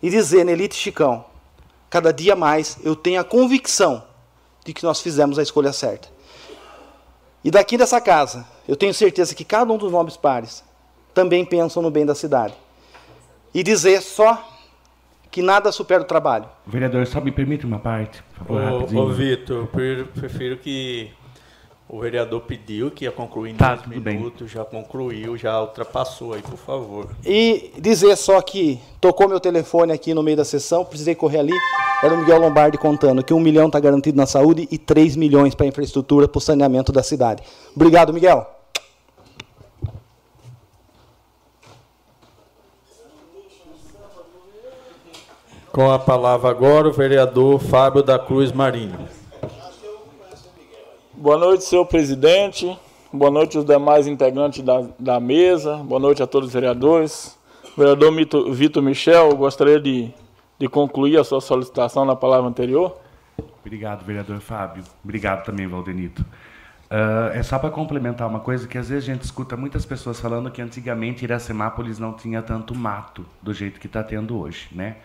E dizer, Nelite Chicão, cada dia mais eu tenho a convicção de que nós fizemos a escolha certa. E daqui dessa casa, eu tenho certeza que cada um dos nobres pares também pensam no bem da cidade. E dizer só que nada supera o trabalho. Vereador, só me permite uma parte, por favor, rapidinho. Ô, ô Vitor, eu prefiro, que o vereador pediu que ia concluir em Tá, 10 tudo bem. minutos, já concluiu, já ultrapassou aí, por favor. E dizer só que tocou meu telefone aqui no meio da sessão, precisei correr ali. Era o Miguel Lombardi contando que um milhão está garantido na saúde e 3 milhões para a infraestrutura, para o saneamento da cidade. Obrigado, Miguel. Com a palavra agora o vereador Fábio da Cruz Marinho. Boa noite, senhor presidente. Boa noite aos demais integrantes da, da mesa. Boa noite a todos os vereadores. Vereador Mito- Vitor Michel, gostaria de, de concluir a sua solicitação na palavra anterior. Obrigado, vereador Fábio. Obrigado também, Valdenito. Ah, é só para complementar uma coisa que às vezes a gente escuta muitas pessoas falando que antigamente Iracemápolis não tinha tanto mato do jeito que está tendo hoje, né?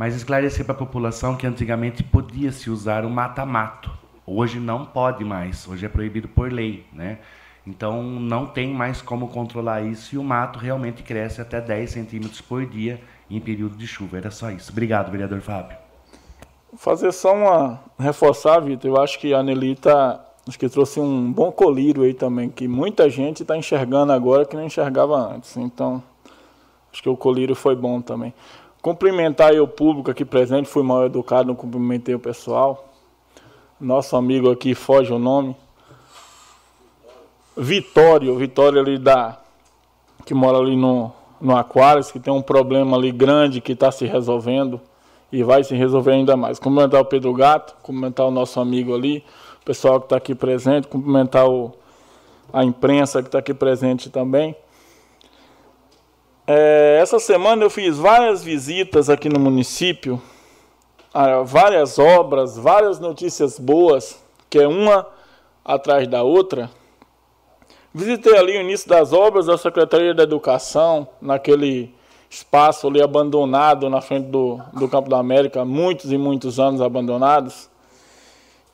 Mas esclarecer para a população que antigamente podia se usar o mata-mato. Hoje não pode mais, hoje é proibido por lei, né? Então não tem mais como controlar isso e o mato realmente cresce até 10 centímetros por dia em período de chuva. Era só isso. Obrigado, vereador Fábio. Fazer só uma. reforçar, Vitor, eu acho que a Nelita acho que trouxe um bom colírio aí também, que muita gente está enxergando agora que não enxergava antes. Então, acho que o colírio foi bom também. Cumprimentar o público aqui presente, fui mal educado, não cumprimentei o pessoal. Nosso amigo aqui foge o nome. Vitório, Vitório ali da. que mora ali no, no Aquários, que tem um problema ali grande que está se resolvendo e vai se resolver ainda mais. Cumprimentar o Pedro Gato, cumprimentar o nosso amigo ali, o pessoal que está aqui presente, cumprimentar o, a imprensa que está aqui presente também. É, essa semana eu fiz várias visitas aqui no município, várias obras, várias notícias boas, que é uma atrás da outra. Visitei ali o início das obras da Secretaria da Educação, naquele espaço ali abandonado na frente do, do Campo da América, muitos e muitos anos abandonados.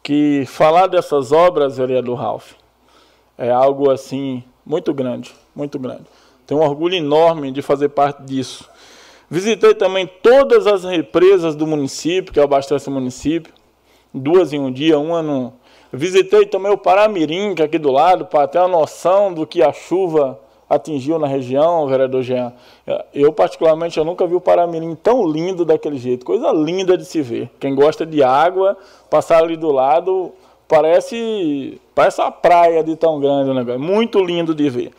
Que falar dessas obras, vereador Ralph, é algo assim muito grande, muito grande. Tenho um orgulho enorme de fazer parte disso. Visitei também todas as represas do município, que abastece o município, duas em um dia, uma no. Visitei também o Paramirim, que é aqui do lado, para ter uma noção do que a chuva atingiu na região, vereador Jean. Eu, particularmente, eu nunca vi o Paramirim tão lindo daquele jeito. Coisa linda de se ver. Quem gosta de água, passar ali do lado, parece, parece uma praia de tão grande o negócio. Muito lindo de ver.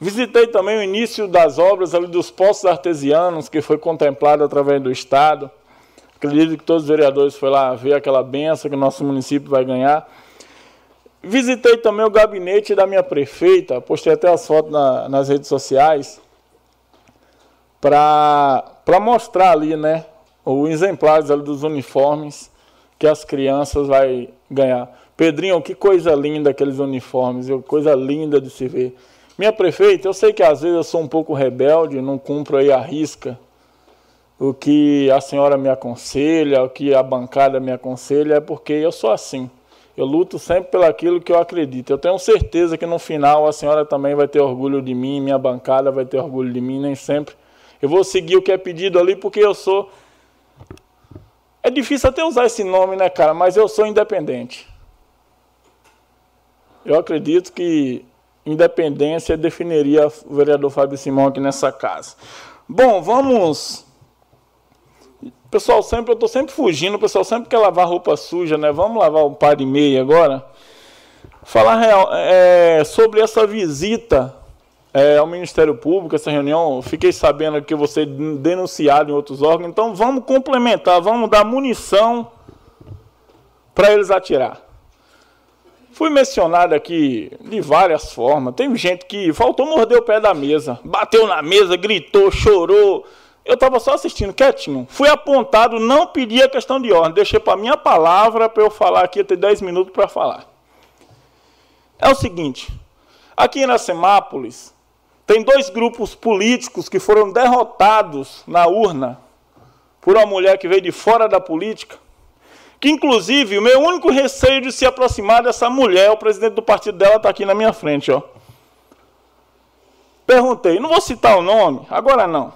Visitei também o início das obras ali dos postos artesianos, que foi contemplado através do Estado. Acredito que todos os vereadores foram lá ver aquela benção que o nosso município vai ganhar. Visitei também o gabinete da minha prefeita, postei até as fotos na, nas redes sociais, para mostrar ali, né, os exemplares ali dos uniformes que as crianças vai ganhar. Pedrinho, que coisa linda aqueles uniformes, coisa linda de se ver. Minha prefeita, eu sei que às vezes eu sou um pouco rebelde, não cumpro aí a risca o que a senhora me aconselha, o que a bancada me aconselha, é porque eu sou assim. Eu luto sempre pelo aquilo que eu acredito. Eu tenho certeza que no final a senhora também vai ter orgulho de mim, minha bancada vai ter orgulho de mim, nem sempre. Eu vou seguir o que é pedido ali porque eu sou. É difícil até usar esse nome, né, cara? Mas eu sou independente. Eu acredito que independência definiria o vereador Fábio Simão aqui nessa casa. Bom, vamos pessoal sempre, eu estou sempre fugindo, o pessoal sempre quer lavar roupa suja, né? Vamos lavar um par e meia agora. Falar real, é, sobre essa visita é, ao Ministério Público, essa reunião, eu fiquei sabendo que você denunciado em outros órgãos, então vamos complementar, vamos dar munição para eles atirar. Fui mencionado aqui de várias formas. Tem gente que faltou morder o pé da mesa, bateu na mesa, gritou, chorou. Eu estava só assistindo quietinho. Fui apontado, não pedi a questão de ordem. Deixei para minha palavra para eu falar aqui, ter 10 minutos para falar. É o seguinte: aqui em Iracemápolis, tem dois grupos políticos que foram derrotados na urna por uma mulher que veio de fora da política, que inclusive o meu único receio de se aproximar dessa mulher, o presidente do partido dela está aqui na minha frente, ó. Perguntei, não vou citar o nome, agora não.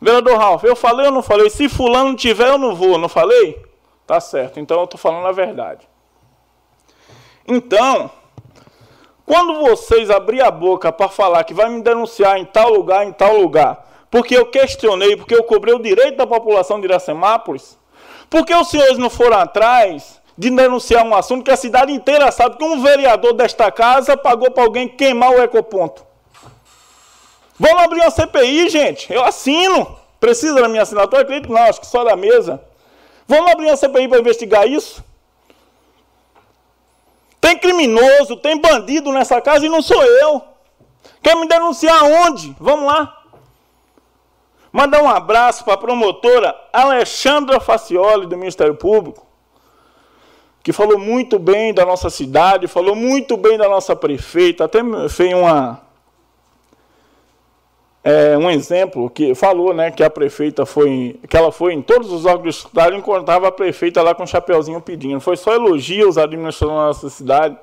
Vereador Ralf, eu falei ou não falei? Se fulano tiver, eu não vou, não falei? Tá certo, então eu estou falando a verdade. Então, quando vocês abrir a boca para falar que vai me denunciar em tal lugar, em tal lugar, porque eu questionei, porque eu cobrei o direito da população de Iracemápolis, por que os senhores não foram atrás de denunciar um assunto que a cidade inteira sabe que um vereador desta casa pagou para alguém queimar o ecoponto? Vamos abrir uma CPI, gente. Eu assino. Precisa da minha assinatura? Acredito não, acho que só da mesa. Vamos abrir uma CPI para investigar isso? Tem criminoso, tem bandido nessa casa e não sou eu. Quer me denunciar onde? Vamos lá. Mandar um abraço para a promotora Alexandra Facioli, do Ministério Público, que falou muito bem da nossa cidade, falou muito bem da nossa prefeita, até fez uma, é, um exemplo que falou né, que a prefeita foi, que ela foi em todos os órgãos do estado e encontrava a prefeita lá com o um chapeuzinho pedindo. Foi só elogios à administração da nossa cidade.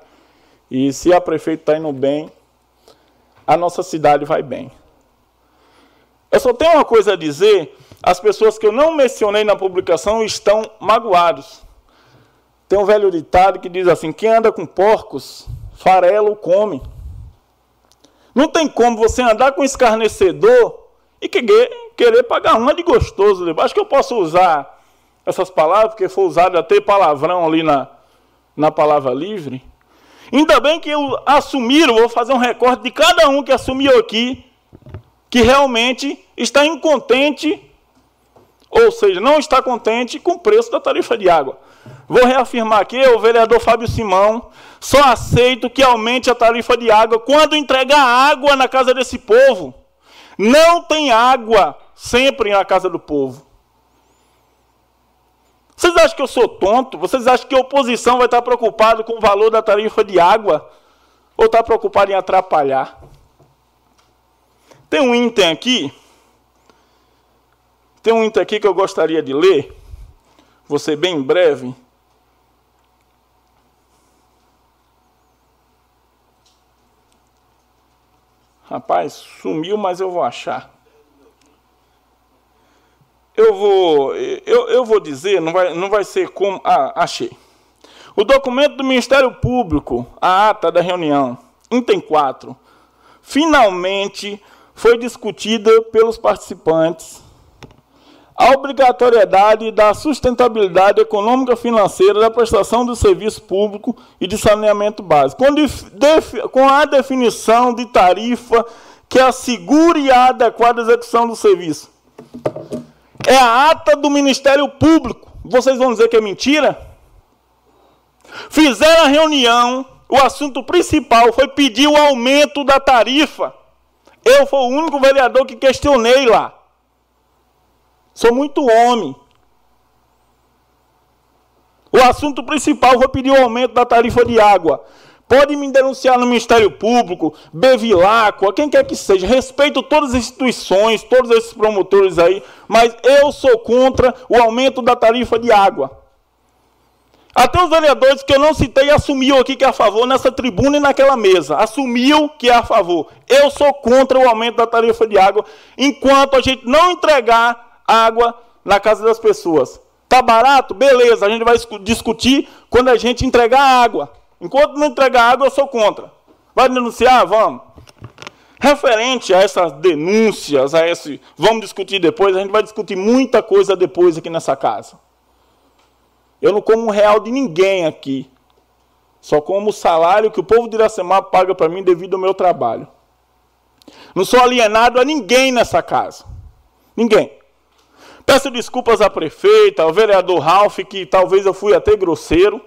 E se a prefeita está indo bem, a nossa cidade vai bem. Eu só tenho uma coisa a dizer: as pessoas que eu não mencionei na publicação estão magoados. Tem um velho ditado que diz assim: quem anda com porcos, farelo come. Não tem como você andar com escarnecedor e querer, querer pagar uma de gostoso. Acho que eu posso usar essas palavras, porque foi usado até palavrão ali na, na palavra livre. Ainda bem que eu assumiram, vou fazer um recorte de cada um que assumiu aqui, que realmente está incontente, ou seja, não está contente com o preço da tarifa de água. Vou reafirmar aqui, o vereador Fábio Simão, só aceito que aumente a tarifa de água quando entregar água na casa desse povo. Não tem água sempre na casa do povo. Vocês acham que eu sou tonto? Vocês acham que a oposição vai estar preocupada com o valor da tarifa de água? Ou está preocupada em atrapalhar? Tem um item aqui. Tem um item aqui que eu gostaria de ler. Vou ser bem breve. Rapaz, sumiu, mas eu vou achar. Eu vou, eu, eu vou dizer, não vai, não vai ser como. Ah, achei. O documento do Ministério Público, a ata da reunião, item 4, finalmente foi discutida pelos participantes a obrigatoriedade da sustentabilidade econômica financeira da prestação do serviço público e de saneamento básico, com, com a definição de tarifa que assegure a adequada execução do serviço. É a ata do Ministério Público. Vocês vão dizer que é mentira? Fizeram a reunião, o assunto principal foi pedir o aumento da tarifa. Eu fui o único vereador que questionei lá. Sou muito homem. O assunto principal foi pedir o aumento da tarifa de água. Pode me denunciar no Ministério Público, Bevilacqua, quem quer que seja. Respeito todas as instituições, todos esses promotores aí, mas eu sou contra o aumento da tarifa de água. Até os vereadores que eu não citei assumiu aqui que é a favor nessa tribuna e naquela mesa. Assumiu que é a favor. Eu sou contra o aumento da tarifa de água enquanto a gente não entregar água na casa das pessoas. Tá barato? Beleza, a gente vai discutir quando a gente entregar água. Enquanto não entregar água, eu sou contra. Vai denunciar? Vamos. Referente a essas denúncias, a esse, vamos discutir depois, a gente vai discutir muita coisa depois aqui nessa casa. Eu não como um real de ninguém aqui. Só como o salário que o povo de Iracemá paga para mim devido ao meu trabalho. Não sou alienado a ninguém nessa casa. Ninguém. Peço desculpas à prefeita, ao vereador Ralph, que talvez eu fui até grosseiro.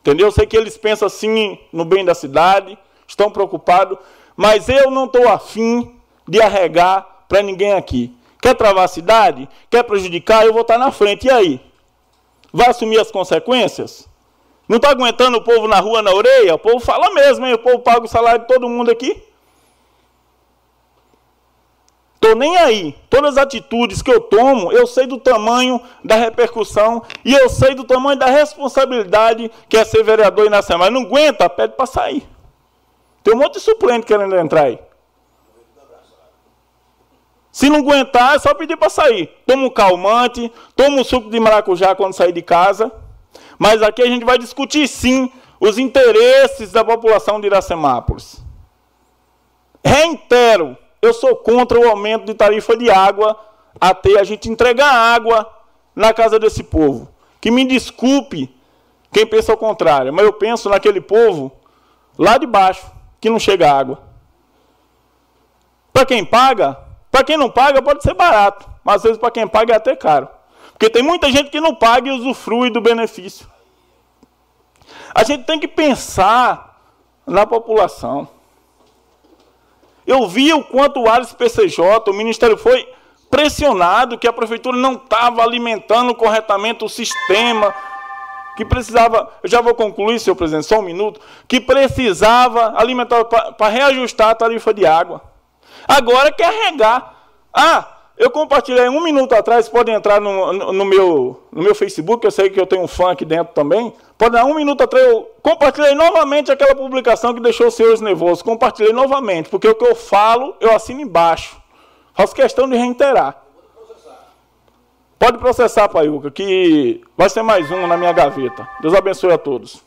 Entendeu? Sei que eles pensam assim no bem da cidade, estão preocupados, mas eu não estou afim de arregar para ninguém aqui. Quer travar a cidade? Quer prejudicar? Eu vou estar na frente. E aí? Vai assumir as consequências? Não está aguentando o povo na rua, na orelha? O povo fala mesmo, hein? O povo paga o salário de todo mundo aqui. Tô nem aí. Todas as atitudes que eu tomo, eu sei do tamanho da repercussão e eu sei do tamanho da responsabilidade que é ser vereador e na semana. Não aguenta, pede para sair. Tem um monte de suplente querendo entrar aí. Se não aguentar, é só pedir para sair. Toma um calmante, toma um suco de maracujá quando sair de casa. Mas aqui a gente vai discutir sim os interesses da população de Iracemápolis. Reitero, eu sou contra o aumento de tarifa de água até a gente entregar água na casa desse povo. Que me desculpe quem pensa o contrário, mas eu penso naquele povo lá de baixo, que não chega água. Para quem paga, para quem não paga pode ser barato, mas às vezes para quem paga é até caro. Porque tem muita gente que não paga e usufrui do benefício. A gente tem que pensar na população. Eu vi o quanto o Alice PCJ, o Ministério foi pressionado que a prefeitura não estava alimentando corretamente o sistema, que precisava, eu já vou concluir, senhor presidente, só um minuto, que precisava alimentar para reajustar a tarifa de água. Agora quer regar. Ah, eu compartilhei um minuto atrás, podem entrar no, no, no, meu, no meu Facebook, eu sei que eu tenho um fã aqui dentro também. Pode dar um minuto atrás, eu compartilhei novamente aquela publicação que deixou os senhores nervosos. Compartilhei novamente, porque o que eu falo, eu assino embaixo. Faço questão de reiterar. Pode processar, Paiuca, que vai ser mais um na minha gaveta. Deus abençoe a todos.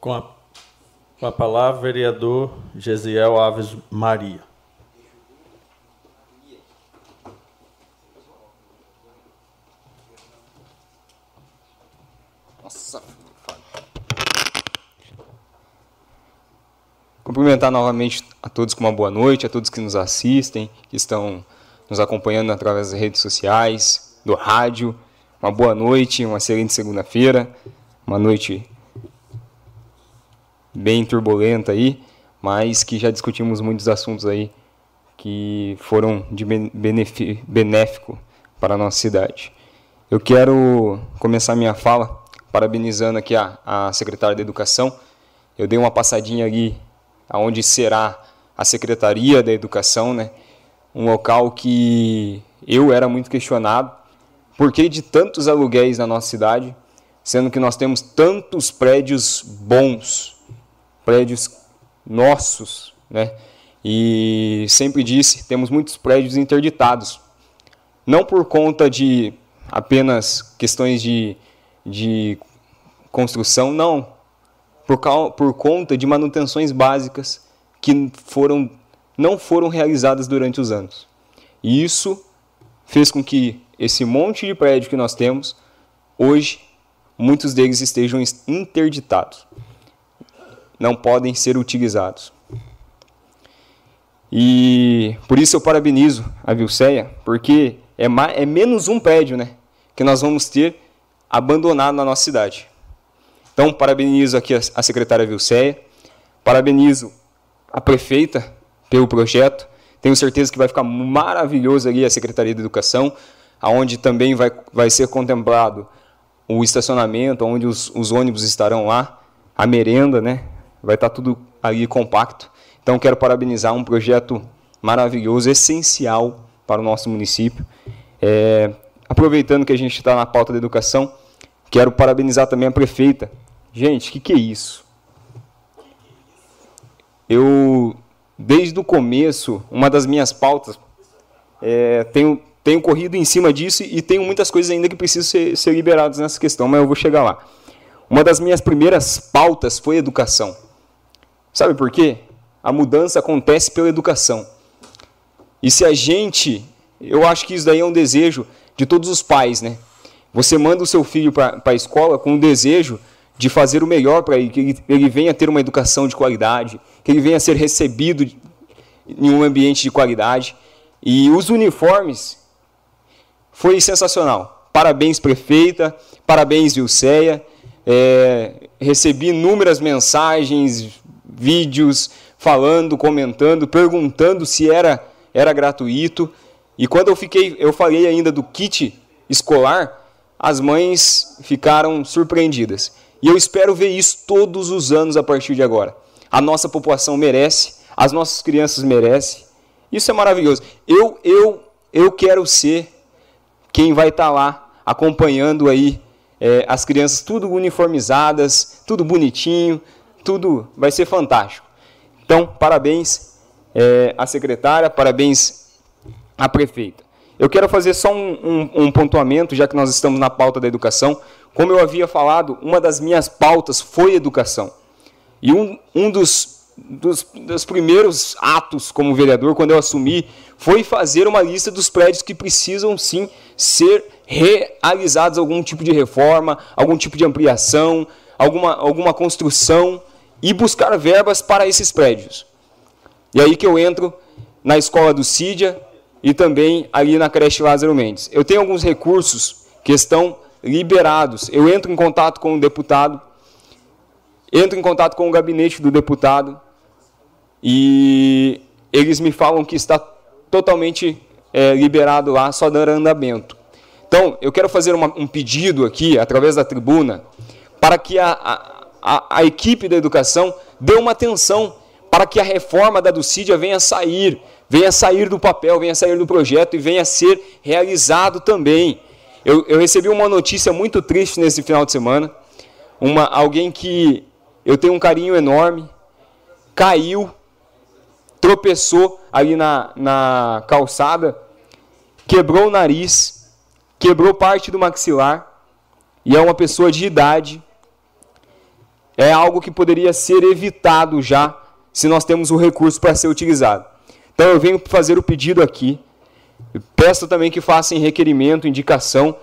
Com a, com a palavra, vereador Gesiel Aves Maria. Nossa, Cumprimentar novamente a todos com uma boa noite, a todos que nos assistem, que estão nos acompanhando através das redes sociais, do rádio. Uma boa noite, uma excelente segunda-feira, uma noite bem turbulenta aí, mas que já discutimos muitos assuntos aí que foram de benéfico para a nossa cidade. Eu quero começar minha fala parabenizando aqui a, a secretária da Educação. Eu dei uma passadinha ali aonde será a Secretaria da Educação, né? Um local que eu era muito questionado. Por que de tantos aluguéis na nossa cidade, sendo que nós temos tantos prédios bons, prédios nossos, né? E sempre disse, temos muitos prédios interditados. Não por conta de apenas questões de de construção, não. Por, por conta de manutenções básicas que foram, não foram realizadas durante os anos. E isso fez com que esse monte de prédio que nós temos, hoje, muitos deles estejam interditados. Não podem ser utilizados. E por isso eu parabenizo a Vilceia, porque é, mais, é menos um prédio né, que nós vamos ter abandonado na nossa cidade. Então, parabenizo aqui a secretária Vilceia, parabenizo a prefeita pelo projeto. Tenho certeza que vai ficar maravilhoso ali a Secretaria de Educação, aonde também vai, vai ser contemplado o estacionamento, onde os, os ônibus estarão lá, a merenda, né? Vai estar tudo ali compacto. Então, quero parabenizar um projeto maravilhoso, essencial para o nosso município. É, aproveitando que a gente está na pauta da educação, Quero parabenizar também a prefeita. Gente, o que, que é isso? Eu, desde o começo, uma das minhas pautas, é, tenho, tenho corrido em cima disso e tenho muitas coisas ainda que precisam ser, ser liberadas nessa questão, mas eu vou chegar lá. Uma das minhas primeiras pautas foi educação. Sabe por quê? A mudança acontece pela educação. E se a gente, eu acho que isso daí é um desejo de todos os pais, né? Você manda o seu filho para a escola com o desejo de fazer o melhor para ele, que ele, ele venha ter uma educação de qualidade, que ele venha ser recebido em um ambiente de qualidade. E os uniformes foi sensacional. Parabéns, prefeita, parabéns, Vilceia. É, recebi inúmeras mensagens, vídeos falando, comentando, perguntando se era, era gratuito. E quando eu fiquei, eu falei ainda do kit escolar, as mães ficaram surpreendidas. E eu espero ver isso todos os anos a partir de agora. A nossa população merece, as nossas crianças merecem. Isso é maravilhoso. Eu, eu, eu quero ser quem vai estar tá lá acompanhando aí é, as crianças tudo uniformizadas, tudo bonitinho, tudo vai ser fantástico. Então, parabéns é, à secretária, parabéns à prefeita. Eu quero fazer só um, um, um pontuamento, já que nós estamos na pauta da educação. Como eu havia falado, uma das minhas pautas foi educação. E um, um dos, dos, dos primeiros atos como vereador, quando eu assumi, foi fazer uma lista dos prédios que precisam sim ser realizados algum tipo de reforma, algum tipo de ampliação, alguma, alguma construção e buscar verbas para esses prédios. E aí que eu entro na escola do Cídia e também ali na creche Lázaro Mendes. Eu tenho alguns recursos que estão liberados. Eu entro em contato com o deputado, entro em contato com o gabinete do deputado e eles me falam que está totalmente é, liberado lá, só dando andamento. Então, eu quero fazer uma, um pedido aqui, através da tribuna, para que a, a, equipe da educação dê uma atenção para que a reforma da Ducídia venha a sair, venha a sair do papel, venha a sair do projeto e venha a ser realizado também. Eu, eu recebi uma notícia muito triste nesse final de semana. Uma, alguém que eu tenho um carinho enorme, caiu, tropeçou ali na, na calçada, quebrou o nariz, quebrou parte do maxilar, e é uma pessoa de idade. É algo que poderia ser evitado já, se nós temos o recurso para ser utilizado. Então eu venho fazer o pedido aqui Peço também que façam requerimento, indicação,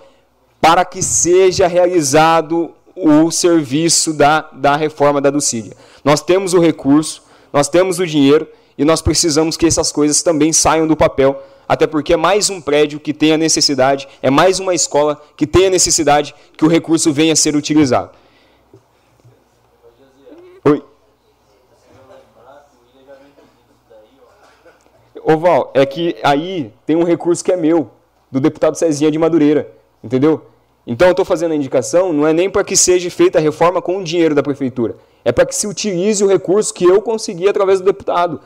para que seja realizado o serviço da, da reforma da Ducília. Nós temos o recurso, nós temos o dinheiro e nós precisamos que essas coisas também saiam do papel, até porque é mais um prédio que tem a necessidade, é mais uma escola que tem a necessidade que o recurso venha a ser utilizado. Ô Val, é que aí tem um recurso que é meu, do deputado Cezinha de Madureira, entendeu? Então eu estou fazendo a indicação, não é nem para que seja feita a reforma com o dinheiro da prefeitura, é para que se utilize o recurso que eu consegui através do deputado.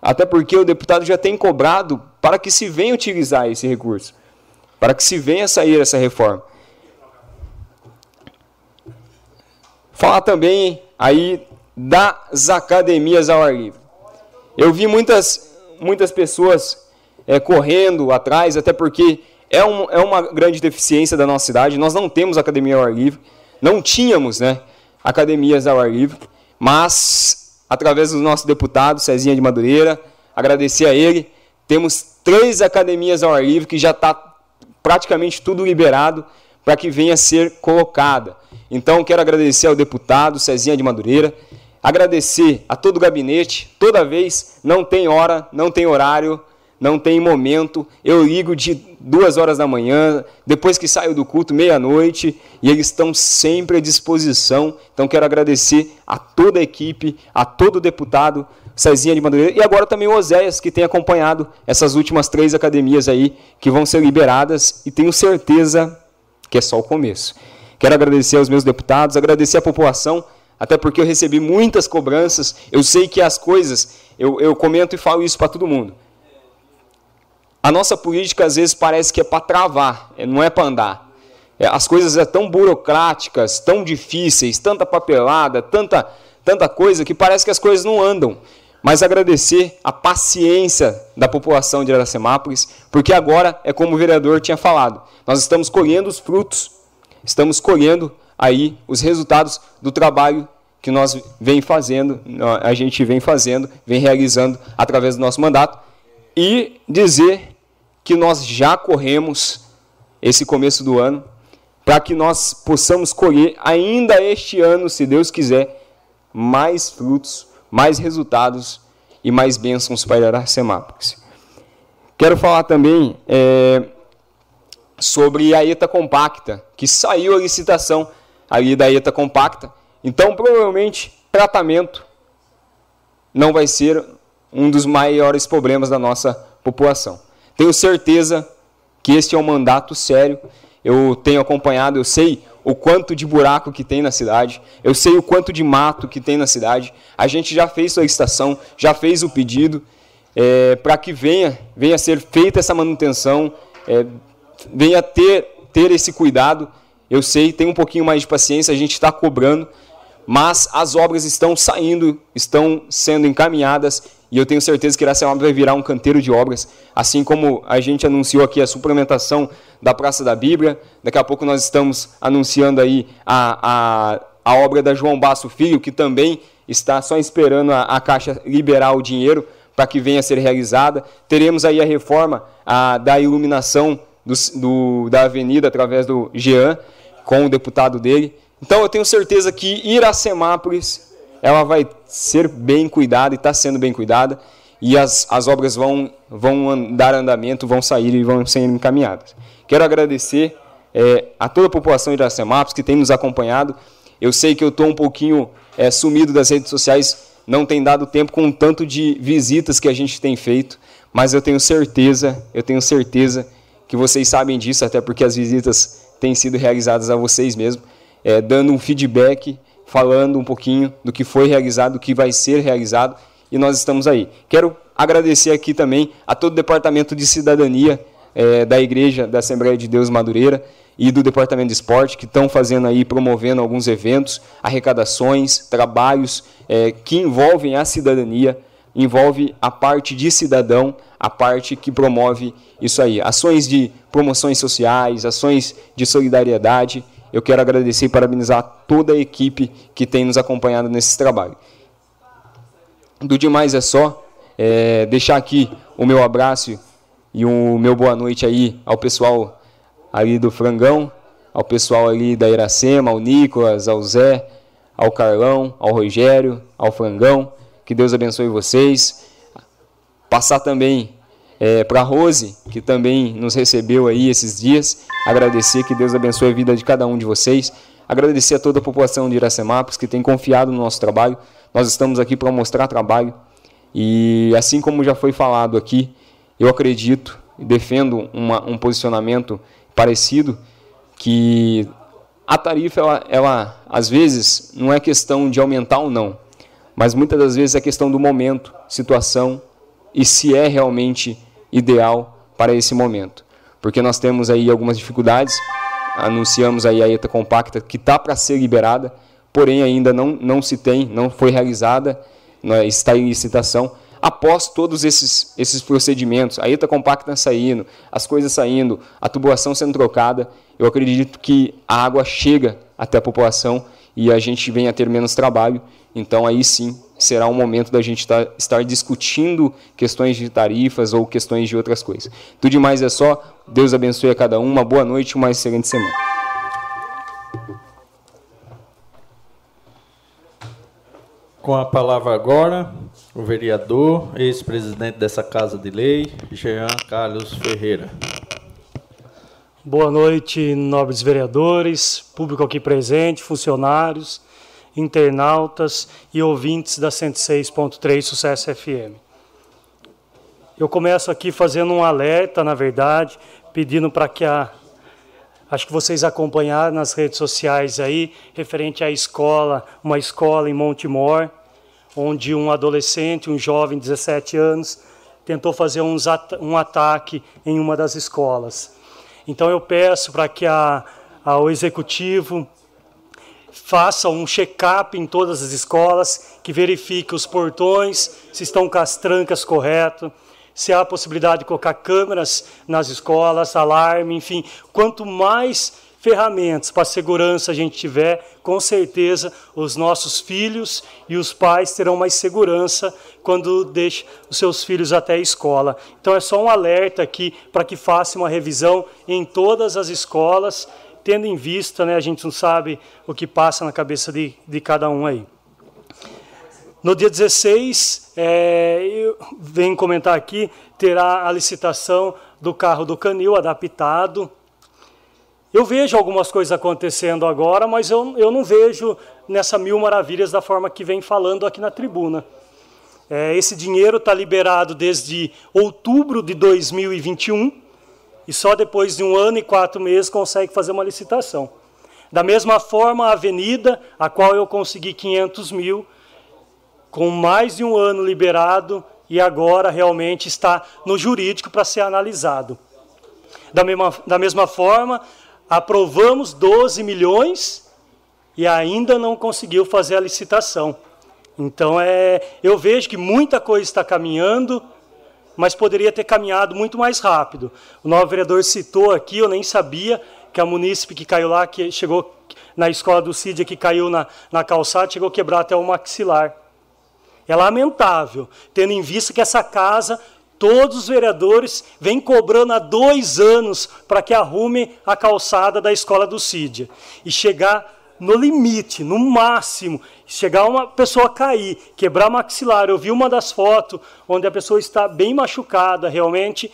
Até porque o deputado já tem cobrado para que se venha utilizar esse recurso, para que se venha sair essa reforma. Falar também aí das academias ao ar livre. Eu vi muitas muitas pessoas é, correndo atrás, até porque é, um, é uma grande deficiência da nossa cidade. Nós não temos academia ao ar livre, não tínhamos né, academias ao ar livre, mas através do nosso deputado Cezinha de Madureira, agradecer a ele, temos três academias ao ar livre que já está praticamente tudo liberado para que venha a ser colocada. Então, quero agradecer ao deputado Cezinha de Madureira, Agradecer a todo o gabinete, toda vez, não tem hora, não tem horário, não tem momento. Eu ligo de duas horas da manhã, depois que saio do culto, meia-noite, e eles estão sempre à disposição. Então quero agradecer a toda a equipe, a todo o deputado, Cezinha de Madureira, e agora também o Oséias, que tem acompanhado essas últimas três academias aí, que vão ser liberadas, e tenho certeza que é só o começo. Quero agradecer aos meus deputados, agradecer à população até porque eu recebi muitas cobranças. Eu sei que as coisas, eu, eu comento e falo isso para todo mundo. A nossa política às vezes parece que é para travar, é, não é para andar. É, as coisas são é tão burocráticas, tão difíceis, tanta papelada, tanta, tanta coisa que parece que as coisas não andam. Mas agradecer a paciência da população de Aracemápolis, porque agora é como o vereador tinha falado, nós estamos colhendo os frutos, estamos colhendo aí os resultados do trabalho que nós vem fazendo, a gente vem fazendo, vem realizando através do nosso mandato e dizer que nós já corremos esse começo do ano para que nós possamos colher ainda este ano, se Deus quiser, mais frutos, mais resultados e mais bênçãos para a Semápolis. Quero falar também é, sobre a ETA compacta, que saiu a licitação ali da ETA compacta. Então, provavelmente, tratamento não vai ser um dos maiores problemas da nossa população. Tenho certeza que este é um mandato sério. Eu tenho acompanhado, eu sei o quanto de buraco que tem na cidade, eu sei o quanto de mato que tem na cidade. A gente já fez solicitação, já fez o pedido é, para que venha, venha ser feita essa manutenção, é, venha ter, ter esse cuidado. Eu sei, tem um pouquinho mais de paciência, a gente está cobrando, mas as obras estão saindo, estão sendo encaminhadas e eu tenho certeza que Iracema vai virar um canteiro de obras, assim como a gente anunciou aqui a suplementação da Praça da Bíblia, daqui a pouco nós estamos anunciando aí a, a, a obra da João Basso Filho, que também está só esperando a, a Caixa liberar o dinheiro para que venha a ser realizada. Teremos aí a reforma a, da iluminação do, do, da avenida através do Jean, com o deputado dele. Então eu tenho certeza que Iracemápolis ela vai ser bem cuidada e está sendo bem cuidada e as, as obras vão, vão dar andamento, vão sair e vão ser encaminhadas. Quero agradecer é, a toda a população de Iracemápolis que tem nos acompanhado. Eu sei que eu estou um pouquinho é, sumido das redes sociais, não tem dado tempo com o tanto de visitas que a gente tem feito, mas eu tenho certeza, eu tenho certeza que vocês sabem disso, até porque as visitas têm sido realizadas a vocês mesmos, é, dando um feedback falando um pouquinho do que foi realizado, do que vai ser realizado, e nós estamos aí. Quero agradecer aqui também a todo o Departamento de Cidadania é, da Igreja da Assembleia de Deus Madureira e do Departamento de Esporte, que estão fazendo aí, promovendo alguns eventos, arrecadações, trabalhos é, que envolvem a cidadania, envolve a parte de cidadão, a parte que promove isso aí. Ações de promoções sociais, ações de solidariedade, eu quero agradecer e parabenizar toda a equipe que tem nos acompanhado nesse trabalho. Do demais é só é, deixar aqui o meu abraço e o meu boa noite aí ao pessoal ali do Frangão, ao pessoal ali da Iracema, ao Nicolas, ao Zé, ao Carlão, ao Rogério, ao Frangão. Que Deus abençoe vocês. Passar também é, para a Rose, que também nos recebeu aí esses dias. Agradecer que Deus abençoe a vida de cada um de vocês. Agradecer a toda a população de Iracemápolis que tem confiado no nosso trabalho. Nós estamos aqui para mostrar trabalho. E assim como já foi falado aqui, eu acredito e defendo uma, um posicionamento parecido que a tarifa, ela, ela, às vezes, não é questão de aumentar ou não, mas muitas das vezes é questão do momento, situação e se é realmente ideal para esse momento. Porque nós temos aí algumas dificuldades, anunciamos aí a ETA compacta que está para ser liberada, porém ainda não, não se tem, não foi realizada, é, está em licitação. Após todos esses, esses procedimentos, a ETA compacta saindo, as coisas saindo, a tubulação sendo trocada, eu acredito que a água chega até a população e a gente venha a ter menos trabalho. Então aí sim será um momento da gente tá, estar discutindo questões de tarifas ou questões de outras coisas. Tudo demais é só. Deus abençoe a cada um. Uma boa noite e uma excelente semana. Com a palavra agora, o vereador, ex-presidente dessa Casa de Lei, Jean Carlos Ferreira. Boa noite, nobres vereadores, público aqui presente, funcionários internautas e ouvintes da 106.3 Sucesso FM. Eu começo aqui fazendo um alerta, na verdade, pedindo para que a acho que vocês acompanharam nas redes sociais aí, referente à escola, uma escola em Montemor, onde um adolescente, um jovem de 17 anos, tentou fazer um ataque em uma das escolas. Então eu peço para que a, a, o executivo faça um check-up em todas as escolas, que verifique os portões, se estão com as trancas corretas, se há a possibilidade de colocar câmeras nas escolas, alarme, enfim. Quanto mais ferramentas para segurança a gente tiver, com certeza os nossos filhos e os pais terão mais segurança quando deixam os seus filhos até a escola. Então é só um alerta aqui para que faça uma revisão em todas as escolas tendo em vista, né, a gente não sabe o que passa na cabeça de, de cada um aí. No dia 16, é, eu venho comentar aqui, terá a licitação do carro do Canil adaptado. Eu vejo algumas coisas acontecendo agora, mas eu, eu não vejo nessa mil maravilhas da forma que vem falando aqui na tribuna. É, esse dinheiro está liberado desde outubro de 2021 e só depois de um ano e quatro meses consegue fazer uma licitação. Da mesma forma, a avenida, a qual eu consegui 500 mil, com mais de um ano liberado e agora realmente está no jurídico para ser analisado. Da mesma, da mesma forma, aprovamos 12 milhões e ainda não conseguiu fazer a licitação. Então, é, eu vejo que muita coisa está caminhando, mas poderia ter caminhado muito mais rápido. O novo vereador citou aqui, eu nem sabia, que a munícipe que caiu lá, que chegou na escola do CID, que caiu na, na calçada, chegou a quebrar até o maxilar. É lamentável, tendo em vista que essa casa, todos os vereadores vêm cobrando há dois anos para que arrume a calçada da escola do Cídia. E chegar no limite, no máximo, chegar uma pessoa cair, quebrar maxilar. Eu vi uma das fotos onde a pessoa está bem machucada, realmente.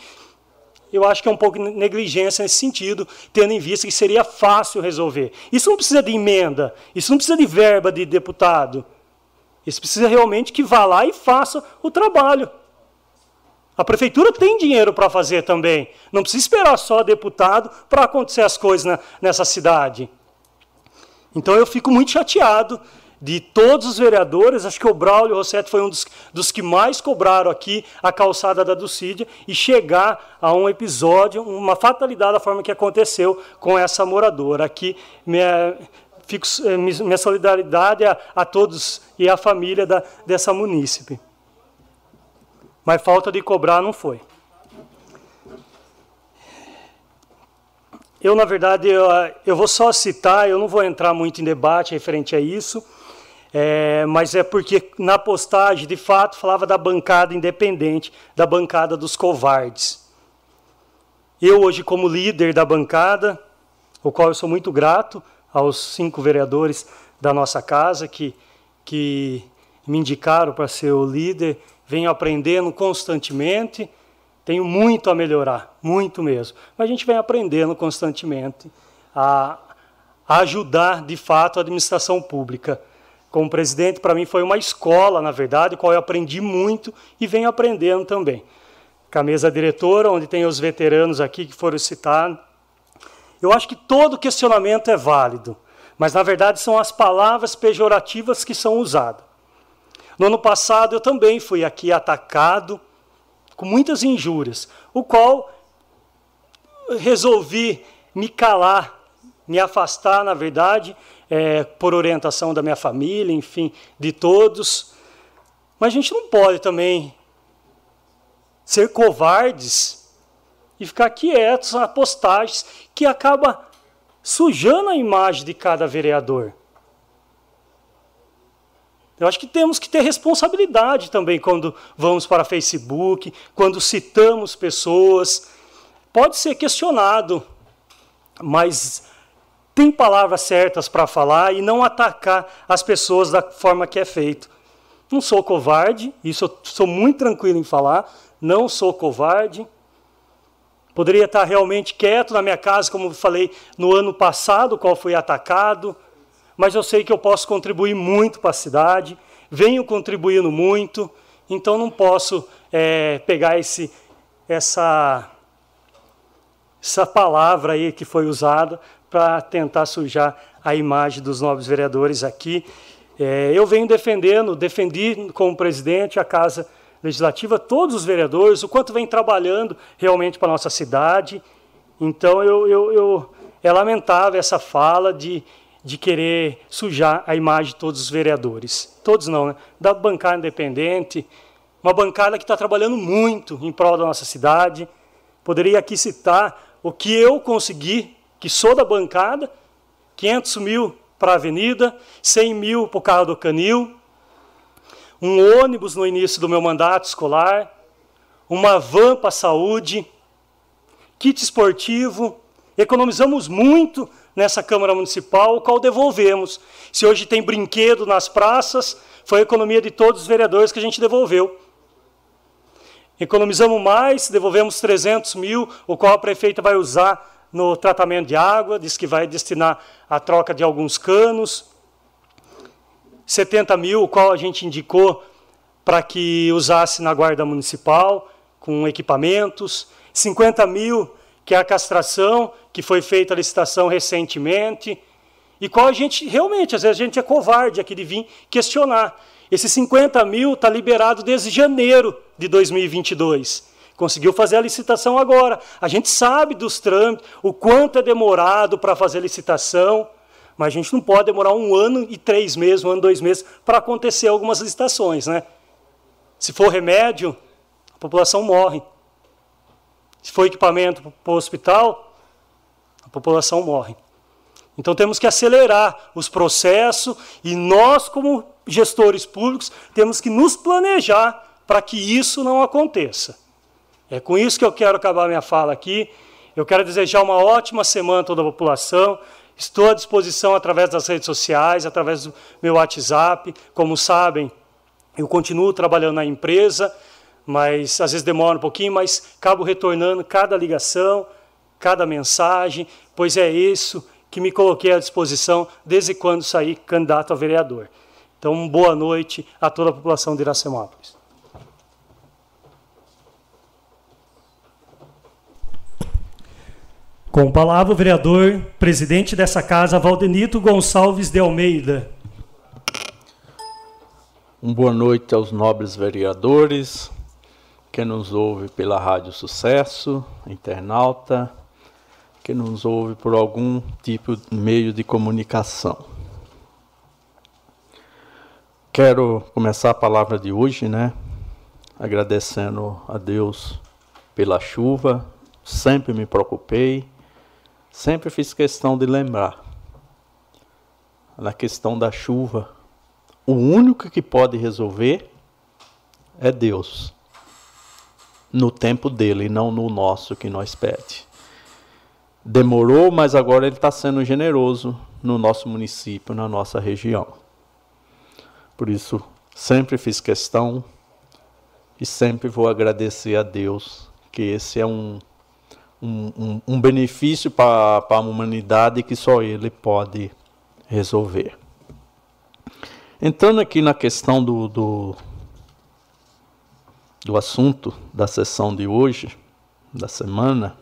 Eu acho que é um pouco de negligência nesse sentido, tendo em vista que seria fácil resolver. Isso não precisa de emenda, isso não precisa de verba de deputado. Isso precisa realmente que vá lá e faça o trabalho. A prefeitura tem dinheiro para fazer também. Não precisa esperar só deputado para acontecer as coisas na, nessa cidade. Então eu fico muito chateado de todos os vereadores, acho que o Braulio Rossetti foi um dos, dos que mais cobraram aqui a calçada da Dulcídia e chegar a um episódio, uma fatalidade da forma que aconteceu com essa moradora. Aqui, minha, Fico, eh, minha solidariedade a, a todos e à família da, dessa munícipe. Mas falta de cobrar não foi. Eu, na verdade, eu, eu vou só citar, eu não vou entrar muito em debate referente a isso, é, mas é porque na postagem, de fato, falava da bancada independente, da bancada dos covardes. Eu, hoje, como líder da bancada, o qual eu sou muito grato, aos cinco vereadores da nossa casa que, que me indicaram para ser o líder. Venho aprendendo constantemente. Tenho muito a melhorar, muito mesmo. Mas a gente vem aprendendo constantemente a, a ajudar, de fato, a administração pública. Como presidente, para mim foi uma escola, na verdade, qual eu aprendi muito e venho aprendendo também. Com a mesa diretora, onde tem os veteranos aqui que foram citados, eu acho que todo questionamento é válido, mas na verdade são as palavras pejorativas que são usadas. No ano passado eu também fui aqui atacado com muitas injúrias, o qual resolvi me calar, me afastar, na verdade, é, por orientação da minha família, enfim, de todos. Mas a gente não pode também ser covardes e ficar quietos a postagens que acaba sujando a imagem de cada vereador. Eu acho que temos que ter responsabilidade também quando vamos para Facebook, quando citamos pessoas. Pode ser questionado, mas tem palavras certas para falar e não atacar as pessoas da forma que é feito. Não sou covarde, isso eu sou muito tranquilo em falar, não sou covarde. Poderia estar realmente quieto na minha casa, como falei no ano passado, qual foi atacado, mas eu sei que eu posso contribuir muito para a cidade, venho contribuindo muito, então não posso é, pegar esse, essa, essa palavra aí que foi usada para tentar sujar a imagem dos nobres vereadores aqui. É, eu venho defendendo, defendi como presidente a Casa legislativa, todos os vereadores, o quanto vem trabalhando realmente para a nossa cidade. Então, eu, eu, eu, é lamentável essa fala de, de querer sujar a imagem de todos os vereadores. Todos não, né? Da bancada independente, uma bancada que está trabalhando muito em prol da nossa cidade. Poderia aqui citar o que eu consegui, que sou da bancada, 500 mil para a avenida, 100 mil para o carro do canil, um ônibus no início do meu mandato escolar, uma van para a saúde, kit esportivo. Economizamos muito nessa Câmara Municipal, o qual devolvemos. Se hoje tem brinquedo nas praças, foi a economia de todos os vereadores que a gente devolveu. Economizamos mais, devolvemos 300 mil, o qual a prefeita vai usar no tratamento de água, diz que vai destinar a troca de alguns canos. 70 mil, o qual a gente indicou para que usasse na guarda municipal, com equipamentos. 50 mil, que é a castração, que foi feita a licitação recentemente. E qual a gente, realmente, às vezes a gente é covarde aqui de vir questionar. Esse 50 mil está liberado desde janeiro de 2022. Conseguiu fazer a licitação agora. A gente sabe dos trâmites, o quanto é demorado para fazer a licitação, mas a gente não pode demorar um ano e três meses, um ano, dois meses, para acontecer algumas licitações. Né? Se for remédio, a população morre. Se for equipamento para o hospital, a população morre. Então temos que acelerar os processos e nós, como gestores públicos, temos que nos planejar para que isso não aconteça. É com isso que eu quero acabar minha fala aqui. Eu quero desejar uma ótima semana a toda a população. Estou à disposição através das redes sociais, através do meu WhatsApp. Como sabem, eu continuo trabalhando na empresa, mas às vezes demora um pouquinho, mas acabo retornando cada ligação, cada mensagem, pois é isso que me coloquei à disposição desde quando saí candidato a vereador. Então, boa noite a toda a população de Iracemápolis. Com palavra, o vereador, presidente dessa casa, Valdenito Gonçalves de Almeida. Um boa noite aos nobres vereadores, que nos ouve pela Rádio Sucesso, internauta, que nos ouve por algum tipo de meio de comunicação. Quero começar a palavra de hoje, né? Agradecendo a Deus pela chuva. Sempre me preocupei, sempre fiz questão de lembrar. Na questão da chuva, o único que pode resolver é Deus. No tempo dele, não no nosso que nós pede. Demorou, mas agora ele está sendo generoso no nosso município, na nossa região. Por isso, sempre fiz questão e sempre vou agradecer a Deus, que esse é um, um, um, um benefício para a humanidade que só Ele pode resolver. Entrando aqui na questão do, do, do assunto da sessão de hoje, da semana,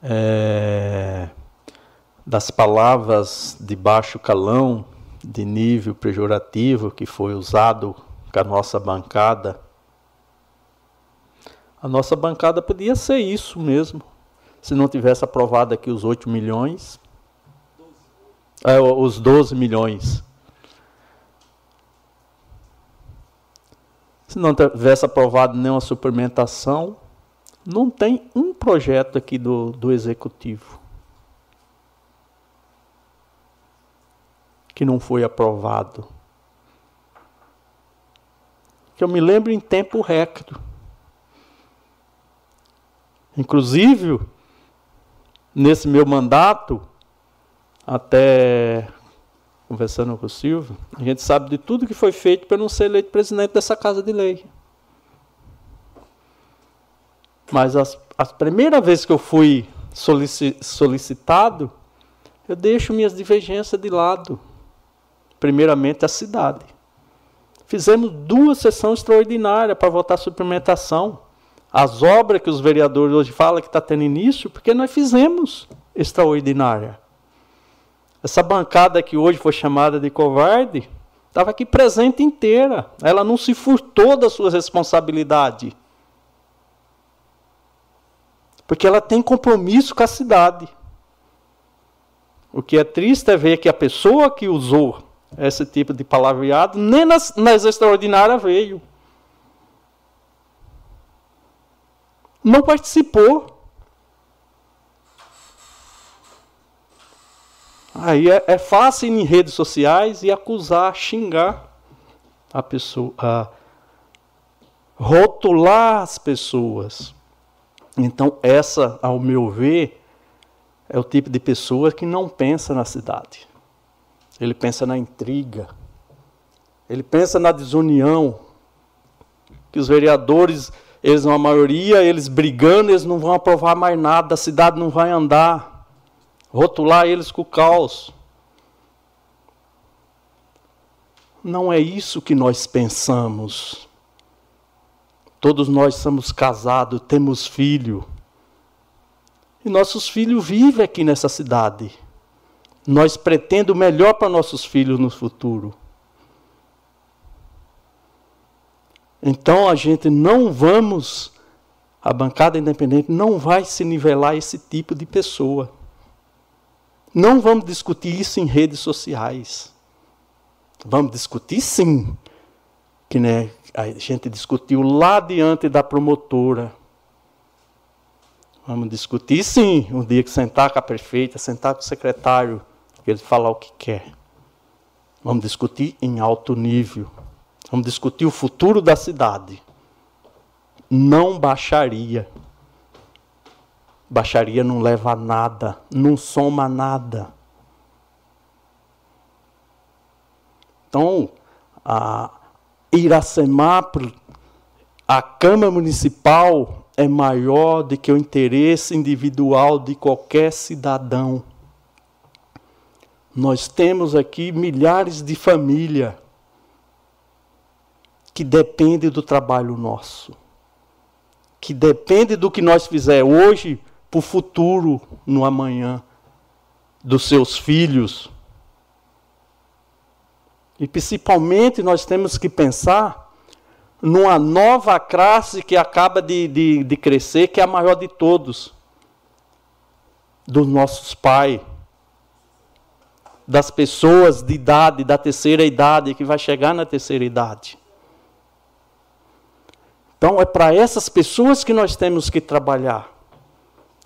é, das palavras de baixo calão, de nível pejorativo que foi usado com a nossa bancada. A nossa bancada podia ser isso mesmo, se não tivesse aprovado aqui os 8 milhões, é, os 12 milhões. Se não tivesse aprovado nenhuma suplementação, não tem um projeto aqui do, do executivo que não foi aprovado. Que eu me lembro em tempo recorde. Inclusive, nesse meu mandato, até conversando com o Silvio, a gente sabe de tudo que foi feito para não ser eleito presidente dessa Casa de Lei. Mas as, a primeira vez que eu fui solicitado, eu deixo minhas divergências de lado. Primeiramente, a cidade. Fizemos duas sessões extraordinárias para votar suplementação. As obras que os vereadores hoje falam que está tendo início, porque nós fizemos extraordinária. Essa bancada que hoje foi chamada de covarde, estava aqui presente inteira. Ela não se furtou da sua responsabilidade. Porque ela tem compromisso com a cidade. O que é triste é ver que a pessoa que usou esse tipo de palavreado nem nas, nas extraordinárias veio. Não participou. Aí é, é fácil ir em redes sociais e acusar, xingar a pessoa, a rotular as pessoas. Então, essa, ao meu ver, é o tipo de pessoa que não pensa na cidade. Ele pensa na intriga. Ele pensa na desunião. Que os vereadores, eles, na maioria, eles brigando, eles não vão aprovar mais nada, a cidade não vai andar. Rotular eles com o caos. Não é isso que nós pensamos. Todos nós somos casados, temos filho. E nossos filhos vivem aqui nessa cidade. Nós pretendemos o melhor para nossos filhos no futuro. Então a gente não vamos, a bancada independente não vai se nivelar esse tipo de pessoa. Não vamos discutir isso em redes sociais. Vamos discutir sim, que né, a gente discutiu lá diante da promotora. Vamos discutir sim, um dia que sentar com a prefeita, sentar com o secretário, ele falar o que quer. Vamos discutir em alto nível. Vamos discutir o futuro da cidade. Não baixaria. Baixaria não leva a nada, não soma nada. Então, a Iracemápolis, a Câmara Municipal é maior do que o interesse individual de qualquer cidadão. Nós temos aqui milhares de famílias que dependem do trabalho nosso, que dependem do que nós fizer hoje para o futuro no amanhã dos seus filhos. E principalmente nós temos que pensar numa nova classe que acaba de, de, de crescer, que é a maior de todos, dos nossos pais das pessoas de idade, da terceira idade, que vai chegar na terceira idade. Então, é para essas pessoas que nós temos que trabalhar.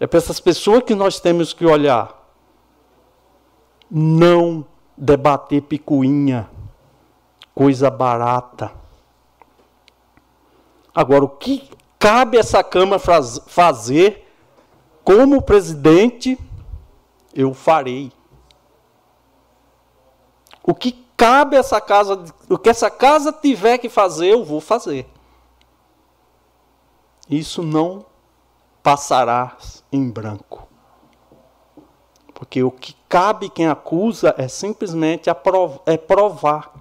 É para essas pessoas que nós temos que olhar. Não debater picuinha, coisa barata. Agora, o que cabe essa Câmara fazer como presidente, eu farei. O que cabe essa casa, o que essa casa tiver que fazer, eu vou fazer. Isso não passará em branco. Porque o que cabe quem acusa é simplesmente é provar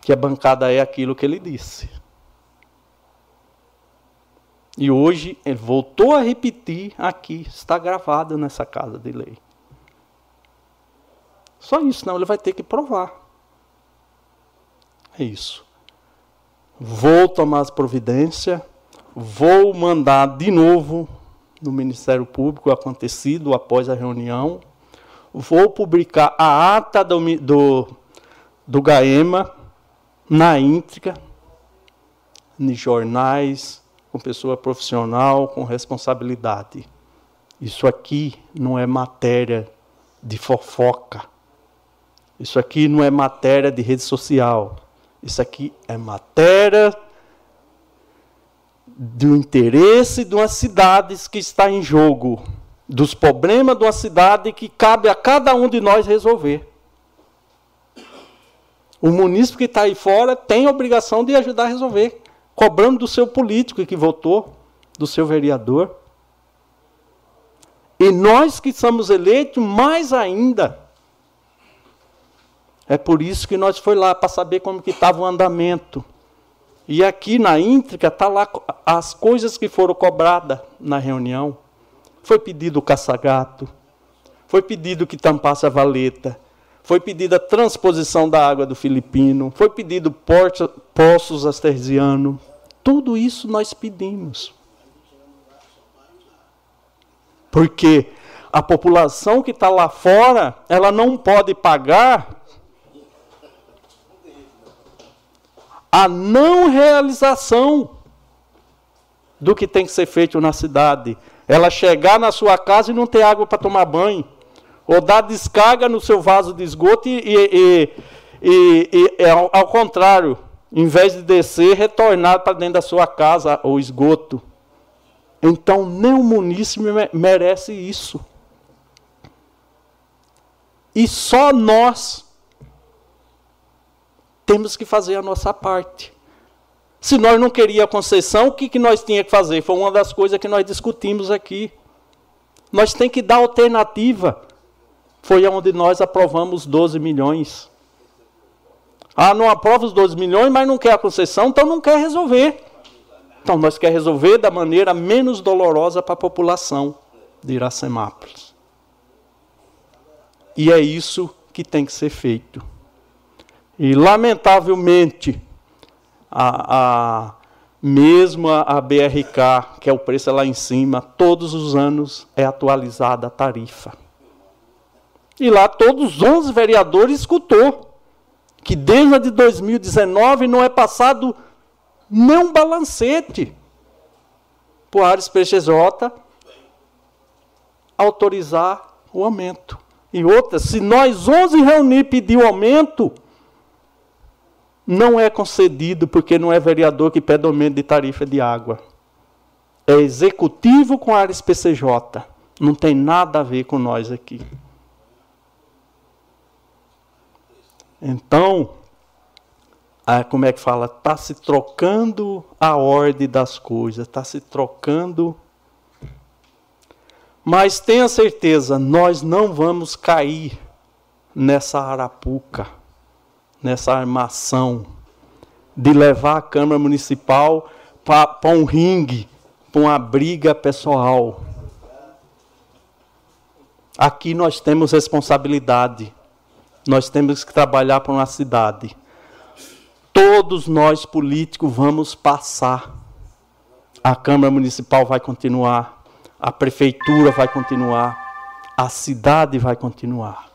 que a bancada é aquilo que ele disse. E hoje ele voltou a repetir aqui, está gravado nessa casa de lei. Só isso, não, ele vai ter que provar. É isso. Vou tomar providência, vou mandar de novo no Ministério Público acontecido após a reunião, vou publicar a ata do, do, do GAEMA na íntegra, nos jornais, com pessoa profissional, com responsabilidade. Isso aqui não é matéria de fofoca. Isso aqui não é matéria de rede social. Isso aqui é matéria do interesse de uma cidade que está em jogo, dos problemas de uma cidade que cabe a cada um de nós resolver. O munícipe que está aí fora tem a obrigação de ajudar a resolver, cobrando do seu político que votou, do seu vereador. E nós que somos eleitos, mais ainda, é por isso que nós foi lá para saber como que estava o andamento. E aqui na íntrica está lá as coisas que foram cobradas na reunião. Foi pedido o caça-gato, foi pedido que tampasse a valeta, foi pedida a transposição da água do Filipino, foi pedido poços artesianos. Tudo isso nós pedimos. Porque a população que está lá fora, ela não pode pagar a não realização do que tem que ser feito na cidade. Ela chegar na sua casa e não ter água para tomar banho. Ou dar descarga no seu vaso de esgoto e, e, e, e ao, ao, contrário, em vez de descer, retornar para dentro da sua casa o esgoto. Então, nem o munícipe merece isso. E só nós temos que fazer a nossa parte. Se nós não queríamos a concessão, o que, que nós tínhamos que fazer? Foi uma das coisas que nós discutimos aqui. Nós temos que dar alternativa. Foi onde nós aprovamos 12 milhões. Ah, não aprova os 12 milhões, mas não quer a concessão, então não quer resolver. Então nós quer resolver da maneira menos dolorosa para a população. de Iracemápolis. E é isso que tem que ser feito. E, lamentavelmente, a, a, mesmo a, BRK, que é o preço lá em cima, todos os anos é atualizada a tarifa. E lá todos os 11 vereadores escutou que desde a de 2019 não é passado nem um balancete para o Ares PGJ autorizar o aumento. E outra, se nós 11 reunir pedir o aumento, não é concedido porque não é vereador que pede aumento de tarifa de água. É executivo com a Ares PCJ. Não tem nada a ver com nós aqui. Então, como é que fala? Está se trocando a ordem das coisas, está se trocando. Mas tenha certeza, nós não vamos cair nessa arapuca, nessa armação de levar a Câmara Municipal para um ringue, para uma briga pessoal. Aqui nós temos responsabilidade. Nós temos que trabalhar para uma cidade. Todos nós políticos vamos passar. A Câmara Municipal vai continuar, a prefeitura vai continuar, a cidade vai continuar.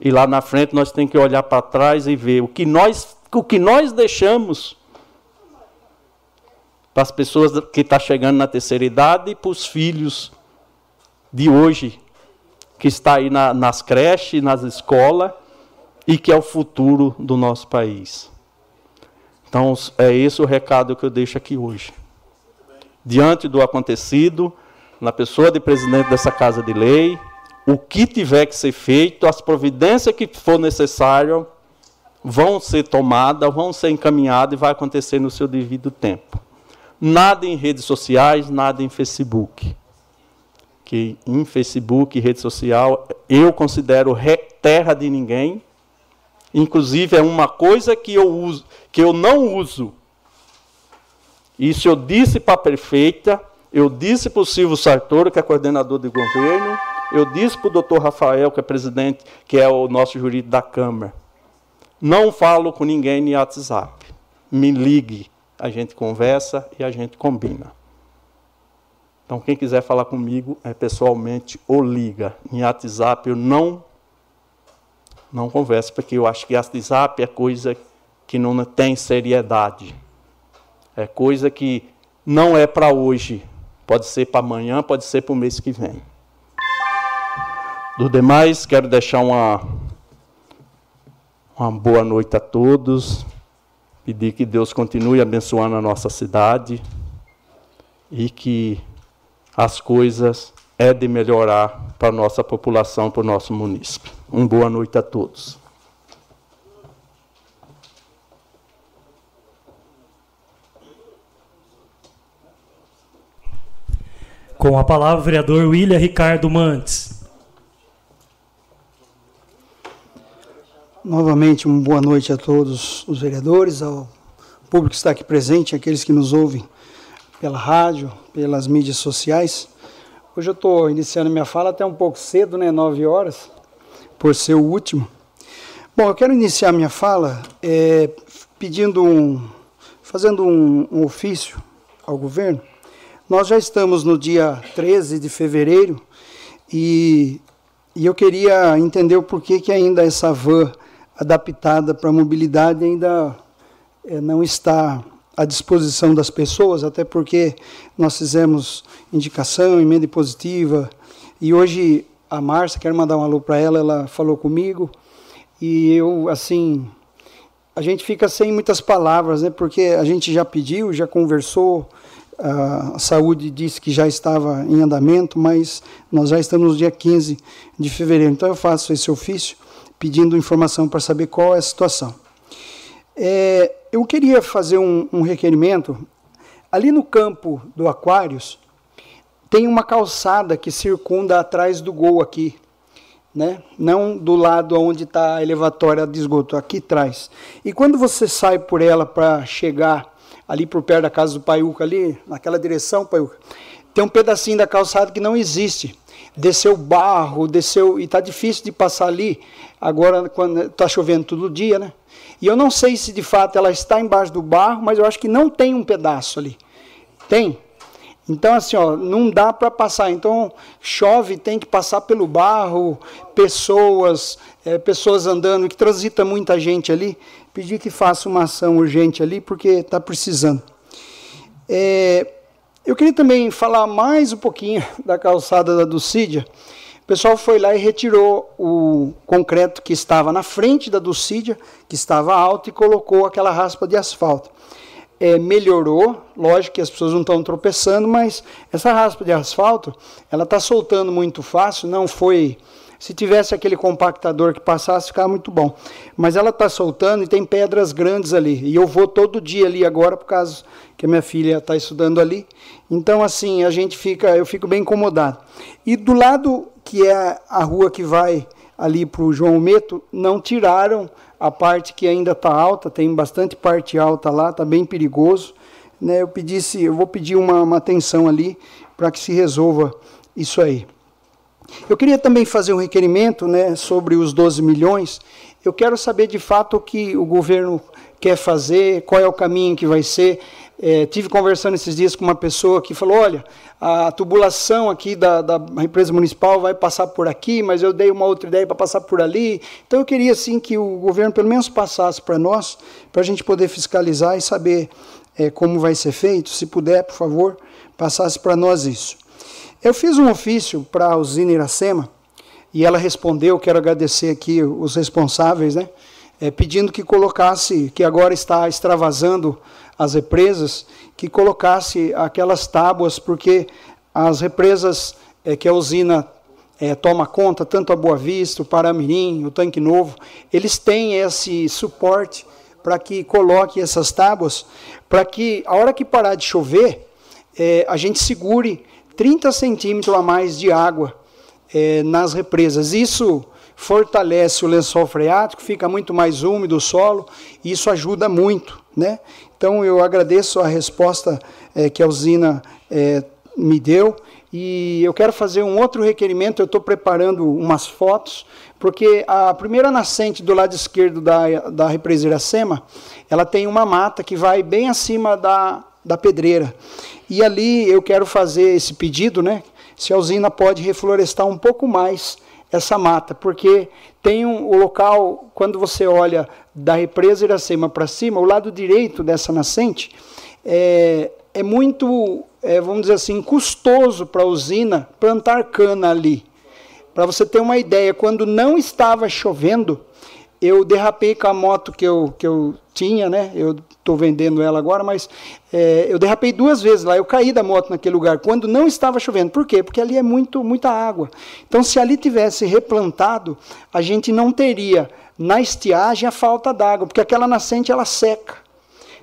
E lá na frente nós temos que olhar para trás e ver o que nós, o que nós deixamos para as pessoas que estão tá chegando na terceira idade e para os filhos de hoje que está aí na, nas creches, nas escolas, e que é o futuro do nosso país. Então, é esse o recado que eu deixo aqui hoje. Diante do acontecido, na pessoa de presidente dessa Casa de Lei, o que tiver que ser feito, as providências que for necessário, vão ser tomadas, vão ser encaminhadas e vai acontecer no seu devido tempo. Nada em redes sociais, nada em Facebook que em Facebook, rede social, eu considero terra de ninguém. Inclusive é uma coisa que eu uso, que eu não uso. Isso eu disse para a prefeita, eu disse para o Silvio Sartori, que é coordenador de governo, eu disse para o doutor Rafael, que é presidente, que é o nosso jurídico da Câmara. Não falo com ninguém no WhatsApp. Me ligue, a gente conversa e a gente combina. Então, quem quiser falar comigo é pessoalmente ou liga. Em WhatsApp eu não não converso, porque eu acho que WhatsApp é coisa que não tem seriedade. É coisa que não é para hoje. Pode ser para amanhã, pode ser para o mês que vem. Do demais, quero deixar uma, uma boa noite a todos. Pedir que Deus continue abençoando a nossa cidade e que as coisas é de melhorar para a nossa população, para o nosso município. Uma boa noite a todos. Com a palavra, o vereador William Ricardo Mantes. Novamente, uma boa noite a todos os vereadores, ao público que está aqui presente, aqueles que nos ouvem pela rádio, pelas mídias sociais. Hoje eu estou iniciando minha fala até um pouco cedo, né, nove horas, por ser o último. Bom, eu quero iniciar minha fala é, pedindo um, fazendo um, um ofício ao governo. Nós já estamos no dia 13 de fevereiro e, e eu queria entender o porquê que ainda essa van adaptada para mobilidade ainda é, não está à disposição das pessoas, até porque nós fizemos indicação, emenda positiva, e hoje a Márcia, quero mandar um alô para ela, ela falou comigo, e eu, assim, a gente fica sem muitas palavras, né, porque a gente já pediu, já conversou, a saúde disse que já estava em andamento, mas nós já estamos no dia 15 de fevereiro, então eu faço esse ofício pedindo informação para saber qual é a situação. É, eu queria fazer um, um, requerimento. Ali no campo do Aquários, tem uma calçada que circunda atrás do gol aqui. Né? Não do lado onde está a elevatória de esgoto, aqui atrás. E quando você sai por ela para chegar ali por perto da casa do Paiuca, ali, naquela direção, Paiuca, tem um pedacinho da calçada que não existe. Desceu barro, desceu. E está difícil de passar ali, agora quando está chovendo todo dia, né? E eu não sei se de fato ela está embaixo do barro, mas eu acho que não tem um pedaço ali. Tem? Então, assim, ó, não dá para passar. Então, chove, tem que passar pelo barro, pessoas, é, pessoas andando, que transita muita gente ali. Pedir que faça uma ação urgente ali, porque está precisando. É, eu queria também falar mais um pouquinho da calçada da Dulcídia. O pessoal foi lá e retirou o concreto que estava na frente da Dulcídia, que estava alto, e colocou aquela raspa de asfalto. É, melhorou, lógico que as pessoas não estão tropeçando, mas essa raspa de asfalto, ela está soltando muito fácil, não foi se tivesse aquele compactador que passasse, ficava muito bom. Mas ela está soltando e tem pedras grandes ali. E eu vou todo dia ali agora, por causa que a minha filha está estudando ali. Então, assim, a gente fica, eu fico bem incomodado. E do lado que é a rua que vai ali para o João Meto, não tiraram a parte que ainda está alta, tem bastante parte alta lá, está bem perigoso. Né? Eu pedisse, eu vou pedir uma, uma atenção ali para que se resolva isso aí. Eu queria também fazer um requerimento né, sobre os 12 milhões. Eu quero saber de fato o que o governo quer fazer, qual é o caminho que vai ser. É, tive conversando esses dias com uma pessoa que falou: olha, a tubulação aqui da, da empresa municipal vai passar por aqui, mas eu dei uma outra ideia para passar por ali. Então eu queria sim que o governo pelo menos passasse para nós, para a gente poder fiscalizar e saber é, como vai ser feito. Se puder, por favor, passasse para nós isso. Eu fiz um ofício para a usina Iracema e ela respondeu, quero agradecer aqui os responsáveis, né, é, pedindo que colocasse, que agora está extravasando as represas, que colocasse aquelas tábuas, porque as represas é, que a usina é, toma conta, tanto a Boa Vista, o Paramirim, o Tanque Novo, eles têm esse suporte para que coloque essas tábuas, para que a hora que parar de chover, é, a gente segure 30 centímetros a mais de água é, nas represas. Isso fortalece o lençol freático, fica muito mais úmido o solo, e isso ajuda muito. Né? Então eu agradeço a resposta é, que a usina é, me deu. E eu quero fazer um outro requerimento, eu estou preparando umas fotos, porque a primeira nascente do lado esquerdo da, da represa Iracema, ela tem uma mata que vai bem acima da, da pedreira. E ali eu quero fazer esse pedido, né? Se a usina pode reflorestar um pouco mais essa mata, porque tem um, local, quando você olha da represa Iracema para cima, o lado direito dessa nascente é, é muito, é, vamos dizer assim, custoso para a usina plantar cana ali. Para você ter uma ideia, quando não estava chovendo, eu derrapei com a moto que eu, que eu tinha, né? Eu estou vendendo ela agora, mas é, eu derrapei duas vezes lá. Eu caí da moto naquele lugar quando não estava chovendo. Por quê? Porque ali é muito, muita água. Então, se ali tivesse replantado, a gente não teria na estiagem a falta d'água, porque aquela nascente ela seca.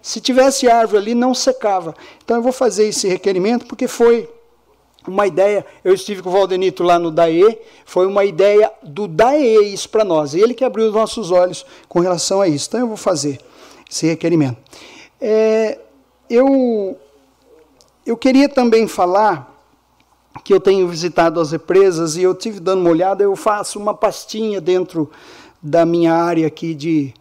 Se tivesse árvore ali, não secava. Então, eu vou fazer esse requerimento porque foi uma ideia, eu estive com o Valdenito lá no DAE, foi uma ideia do DAE isso para nós, ele que abriu os nossos olhos com relação a isso. Então eu vou fazer esse requerimento. É, eu, eu queria também falar que eu tenho visitado as represas e eu tive dando uma olhada, eu faço uma pastinha dentro da minha área aqui de,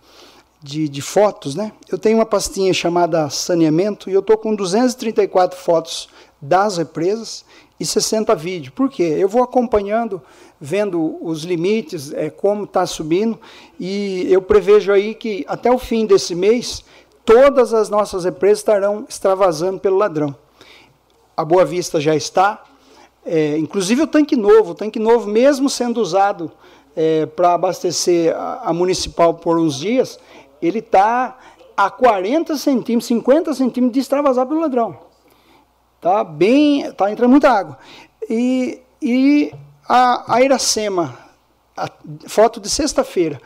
de, de fotos, né? Eu tenho uma pastinha chamada saneamento e eu estou com 234 fotos das represas e 60 vídeos. Por quê? Eu vou acompanhando, vendo os limites, é, como está subindo, e eu prevejo aí que até o fim desse mês, todas as nossas represas estarão extravasando pelo ladrão. A Boa Vista já está, é, inclusive o tanque novo, o tanque novo, mesmo sendo usado é, para abastecer a, a municipal por uns dias, ele está a 40 centímetros, 50 centímetros de extravasar pelo ladrão. Tá bem, tá entrando muita água. E, e a, a Iracema, a foto de sexta-feira,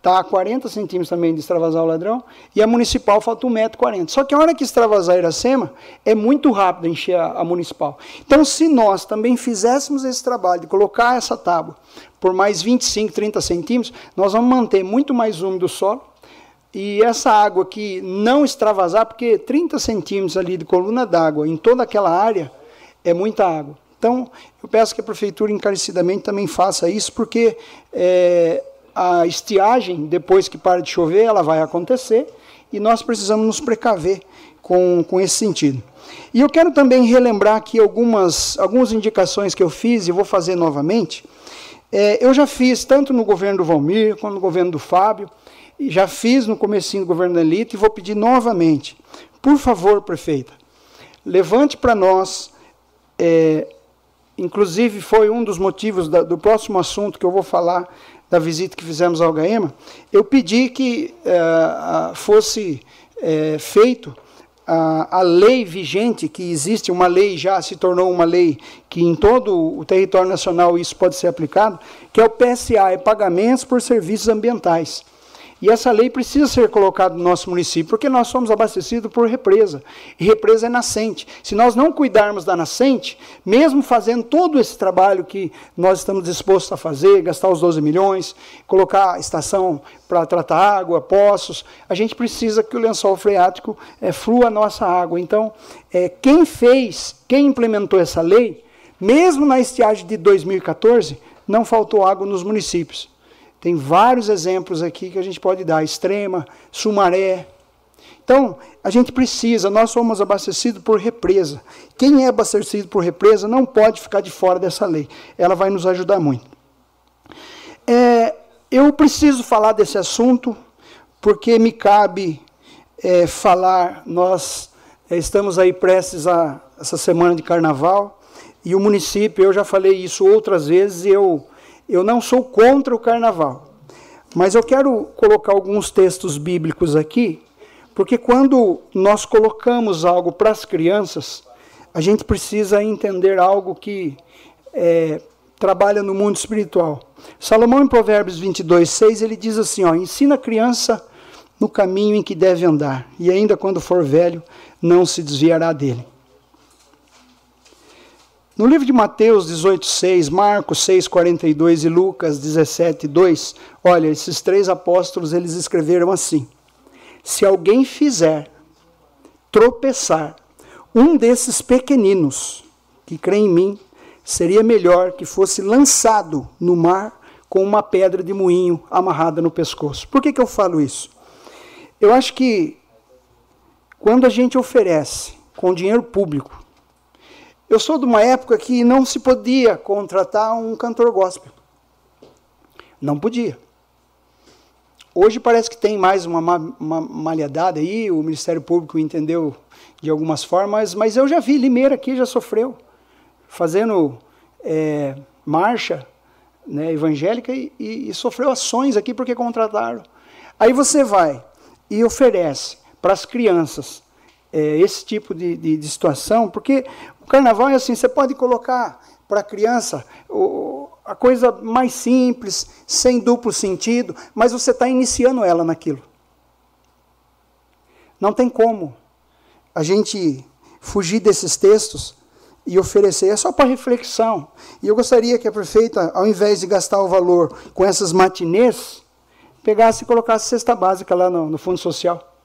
tá a 40 centímetros também de extravasar o ladrão, e a municipal falta 1,40m. Só que a hora que extravasar a Iracema, é muito rápido encher a, a municipal. Então, se nós também fizéssemos esse trabalho de colocar essa tábua por mais 25, 30 centímetros, nós vamos manter muito mais úmido o solo, e essa água que não extravasar, porque 30 centímetros ali de coluna d'água em toda aquela área é muita água. Então, eu peço que a prefeitura encarecidamente também faça isso, porque é, a estiagem, depois que para de chover, ela vai acontecer e nós precisamos nos precaver com, com esse sentido. E eu quero também relembrar aqui algumas, algumas indicações que eu fiz e vou fazer novamente. É, eu já fiz tanto no governo do Valmir quanto no governo do Fábio, já fiz no comecinho do governo da Elite e vou pedir novamente. Por favor, prefeita, levante para nós, é, inclusive foi um dos motivos da, do próximo assunto que eu vou falar, da visita que fizemos ao Gaema, eu pedi que é, fosse é, feito a, a, lei vigente, que existe uma lei, já se tornou uma lei que em todo o território nacional isso pode ser aplicado, que é o PSA, é Pagamentos por Serviços Ambientais. E essa lei precisa ser colocada no nosso município, porque nós somos abastecidos por represa. E represa é nascente. Se nós não cuidarmos da nascente, mesmo fazendo todo esse trabalho que nós estamos dispostos a fazer, gastar os 12 milhões, colocar estação para tratar água, poços, a gente precisa que o lençol freático é, flua a nossa água. Então, é, quem fez, quem implementou essa lei, mesmo na estiagem de 2014, não faltou água nos municípios. Tem vários exemplos aqui que a gente pode dar: Extrema, Sumaré. Então, a gente precisa, nós somos abastecidos por represa. Quem é abastecido por represa não pode ficar de fora dessa lei. Ela vai nos ajudar muito. É, eu preciso falar desse assunto, porque me cabe é, falar, nós é, estamos aí prestes a essa semana de carnaval, e o município, eu já falei isso outras vezes, eu eu não sou contra o carnaval, mas eu quero colocar alguns textos bíblicos aqui, porque quando nós colocamos algo para as crianças, a gente precisa entender algo que é, trabalha no mundo espiritual. Salomão, em Provérbios 22, 6, ele diz assim: ó, ensina a criança no caminho em que deve andar, e ainda quando for velho, não se desviará dele. No livro de Mateus 18:6, Marcos 6:42 e Lucas 17:2, olha, esses três apóstolos eles escreveram assim: Se alguém fizer tropeçar um desses pequeninos que crê em mim, seria melhor que fosse lançado no mar com uma pedra de moinho amarrada no pescoço. Por que, que eu falo isso? Eu acho que quando a gente oferece com dinheiro público eu sou de uma época que não se podia contratar um cantor gospel. Não podia. Hoje parece que tem mais uma, uma malhadada aí, o Ministério Público entendeu de algumas formas, mas eu já vi Limeira aqui, já sofreu, fazendo é, marcha né, evangélica e, e, e sofreu ações aqui porque contrataram. Aí você vai e oferece para as crianças é, esse tipo de, de, de, situação, porque o carnaval é assim, você pode colocar para a criança a coisa mais simples, sem duplo sentido, mas você está iniciando ela naquilo. Não tem como a gente fugir desses textos e oferecer, é só para reflexão. E eu gostaria que a prefeita, ao invés de gastar o valor com essas matinês, pegasse e colocasse cesta básica lá no, no Fundo Social.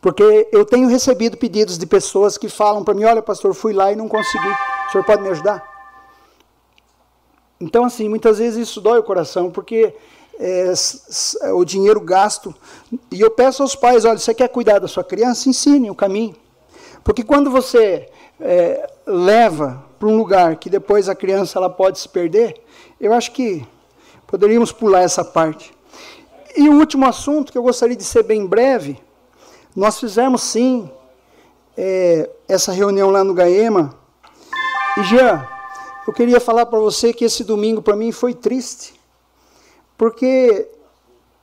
Porque eu tenho recebido pedidos de pessoas que falam para mim: olha, pastor, fui lá e não consegui. O senhor pode me ajudar? Então, assim, muitas vezes isso dói o coração, porque é, o dinheiro gasto. E eu peço aos pais: olha, você quer cuidar da sua criança? Ensine o caminho. Porque quando você é, leva para um lugar que depois a criança ela pode se perder, eu acho que poderíamos pular essa parte. E o último assunto, que eu gostaria de ser bem breve nós fizemos sim é, essa reunião lá no Gaema. E Jean, eu queria falar para você que esse domingo para mim foi triste, porque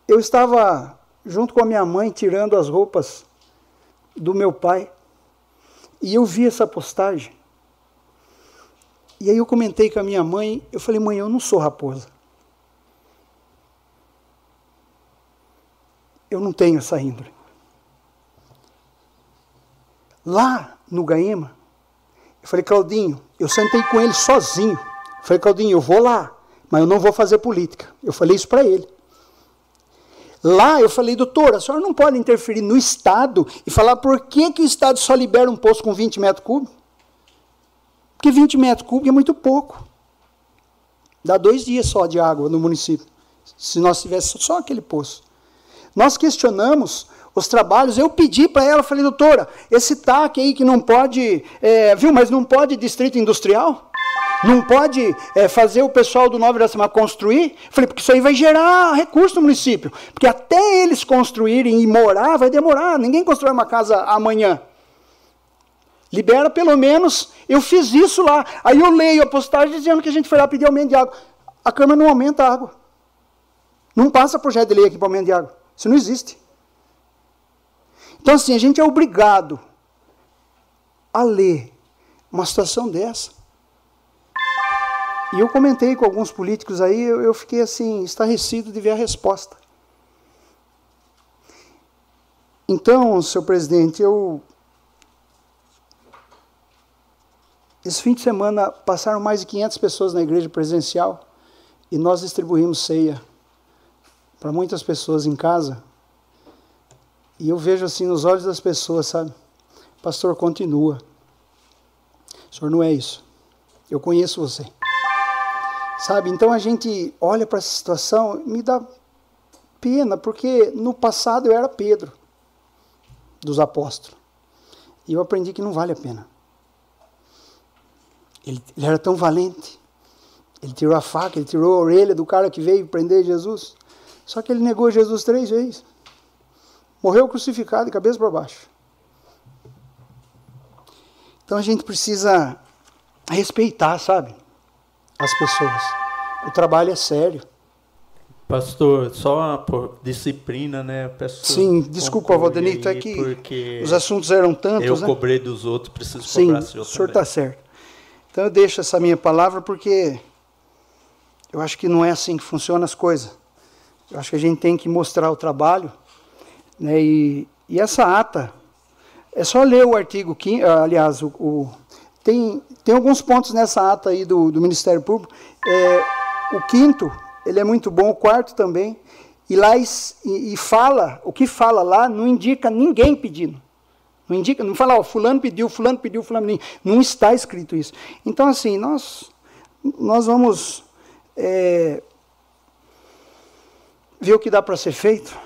eu estava junto com a minha mãe tirando as roupas do meu pai e eu vi essa postagem. E aí eu comentei com a minha mãe, eu falei, mãe, eu não sou raposa. Eu não tenho essa índole. Lá no Gaema, eu falei, Claudinho, eu sentei com ele sozinho. Eu falei, Claudinho, eu vou lá, mas eu não vou fazer política. Eu falei isso para ele. Lá eu falei, doutora, a senhora não pode interferir no Estado e falar por que, que o Estado só libera um poço com 20 metros cúbicos? Porque 20 metros cúbicos é muito pouco. Dá dois dias só de água no município, se nós tivéssemos só aquele poço. Nós questionamos os trabalhos, eu pedi para ela, falei, doutora, esse TAC aí que não pode, é, viu, mas não pode distrito industrial? Não pode é, fazer o pessoal do Nova Iracema construir? Falei, porque isso aí vai gerar recurso no município. Porque até eles construírem e morar, vai demorar. Ninguém constrói uma casa amanhã. Libera pelo menos. Eu fiz isso lá. Aí eu leio a postagem dizendo que a gente foi lá pedir aumento de água. A Câmara não aumenta a água. Não passa projeto de lei aqui para aumento de água. Isso não existe. Então, assim, a gente é obrigado a ler uma situação dessa. E eu comentei com alguns políticos aí, eu, fiquei assim, estarrecido de ver a resposta. Então, senhor presidente, eu. Esse fim de semana passaram mais de 500 pessoas na igreja presencial e nós distribuímos ceia para muitas pessoas em casa. E eu vejo assim nos olhos das pessoas, sabe? Pastor, continua. O senhor não é isso. Eu conheço você. Sabe? Então a gente olha para essa situação, me dá pena, porque no passado eu era Pedro, dos apóstolos. E eu aprendi que não vale a pena. Ele, ele era tão valente. Ele tirou a faca, ele tirou a orelha do cara que veio prender Jesus. Só que ele negou Jesus três vezes. Morreu crucificado de cabeça para baixo. Então a gente precisa respeitar, sabe? As pessoas. O trabalho é sério. Pastor, só por disciplina, né? Peço Sim, desculpa, Valdenito, é que os assuntos eram tantos. Eu né? cobrei dos outros, preciso Sim, cobrar seu o senhor está certo. Então eu deixo essa minha palavra porque eu acho que não é assim que funcionam as coisas. Eu acho que a gente tem que mostrar o trabalho. Né? E, e essa ata, é só ler o artigo, 15, ah, aliás, o, o, tem, tem alguns pontos nessa ata aí do, do Ministério Público. É, o quinto, ele é muito bom, o quarto também. E lá e, e fala, o que fala lá não indica ninguém pedindo. Não indica, não fala, ó, fulano pediu, fulano pediu, fulano pediu. Não está escrito isso. Então, assim, nós, nós vamos é, ver o que dá para ser feito,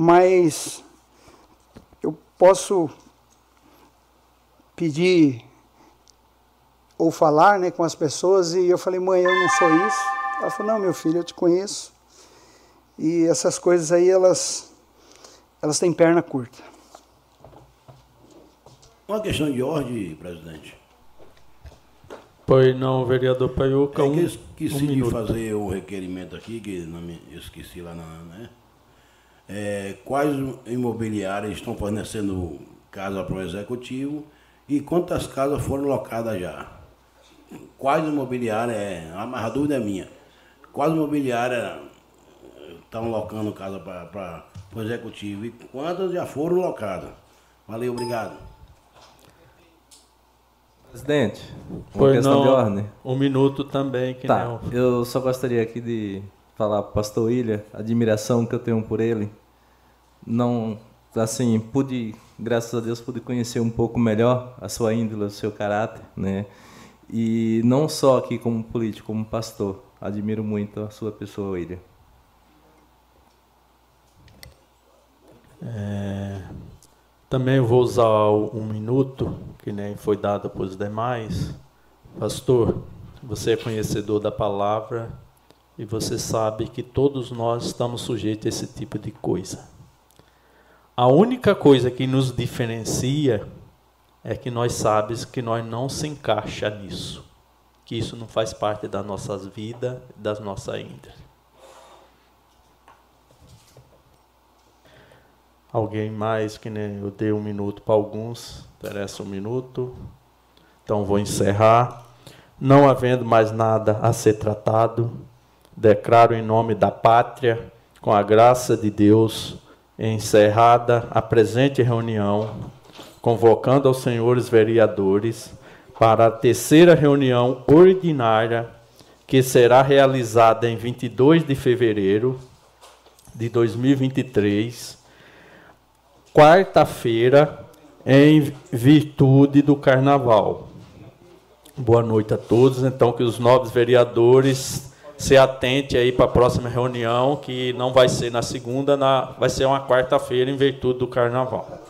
mas eu posso pedir ou falar né, com as pessoas e eu falei, mãe, eu não sou isso. Ela falou, não, meu filho, eu te conheço. E essas coisas aí, elas, elas têm perna curta. Uma questão de ordem, presidente. Pois não, vereador Paiuca. É um, que eu esqueci um de fazer o requerimento aqui, que não me, esqueci lá, na, né? É, quais imobiliárias estão fornecendo casa para o executivo e quantas casas foram locadas já? Quais imobiliárias, é, a dúvida é minha, quais imobiliárias estão locando casa para o executivo e quantas já foram locadas? Valeu, obrigado. Presidente, uma pois questão não, de ordem. Um minuto também. Que tá, não... eu só gostaria aqui de falar para o pastor William, a admiração que eu tenho por ele. Não, assim, pude, graças a Deus, pude conhecer um pouco melhor a sua índole, o seu caráter, né? E não só aqui como político, como pastor. Admiro muito a sua pessoa, William. É, também vou usar um minuto, que nem foi dado para os demais. Pastor, você é conhecedor da palavra e você sabe que todos nós estamos sujeitos a esse tipo de coisa. A única coisa que nos diferencia é que nós sabemos que nós não se encaixa nisso, que isso não faz parte das nossas vidas, das nossas índices. Alguém mais que nem eu dei um minuto para alguns, interessa um minuto. Então vou encerrar. Não havendo mais nada a ser tratado, declaro em nome da pátria, com a graça de Deus, encerrada a presente reunião, convocando aos senhores vereadores para a terceira reunião ordinária, que será realizada em 22 de fevereiro de 2023, quarta-feira, em virtude do carnaval. Boa noite a todos. Então, que os nobres vereadores se atentem aí para a próxima reunião, que não vai ser na segunda, na, vai ser uma quarta-feira, em virtude do carnaval.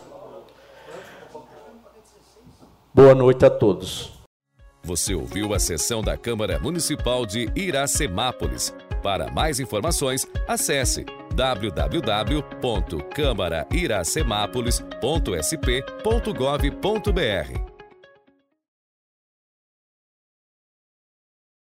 Boa noite a todos. Você ouviu a sessão da Câmara Municipal de Iracemápolis. Para mais informações, acesse www.câmarairacemápolis.sp.gov.br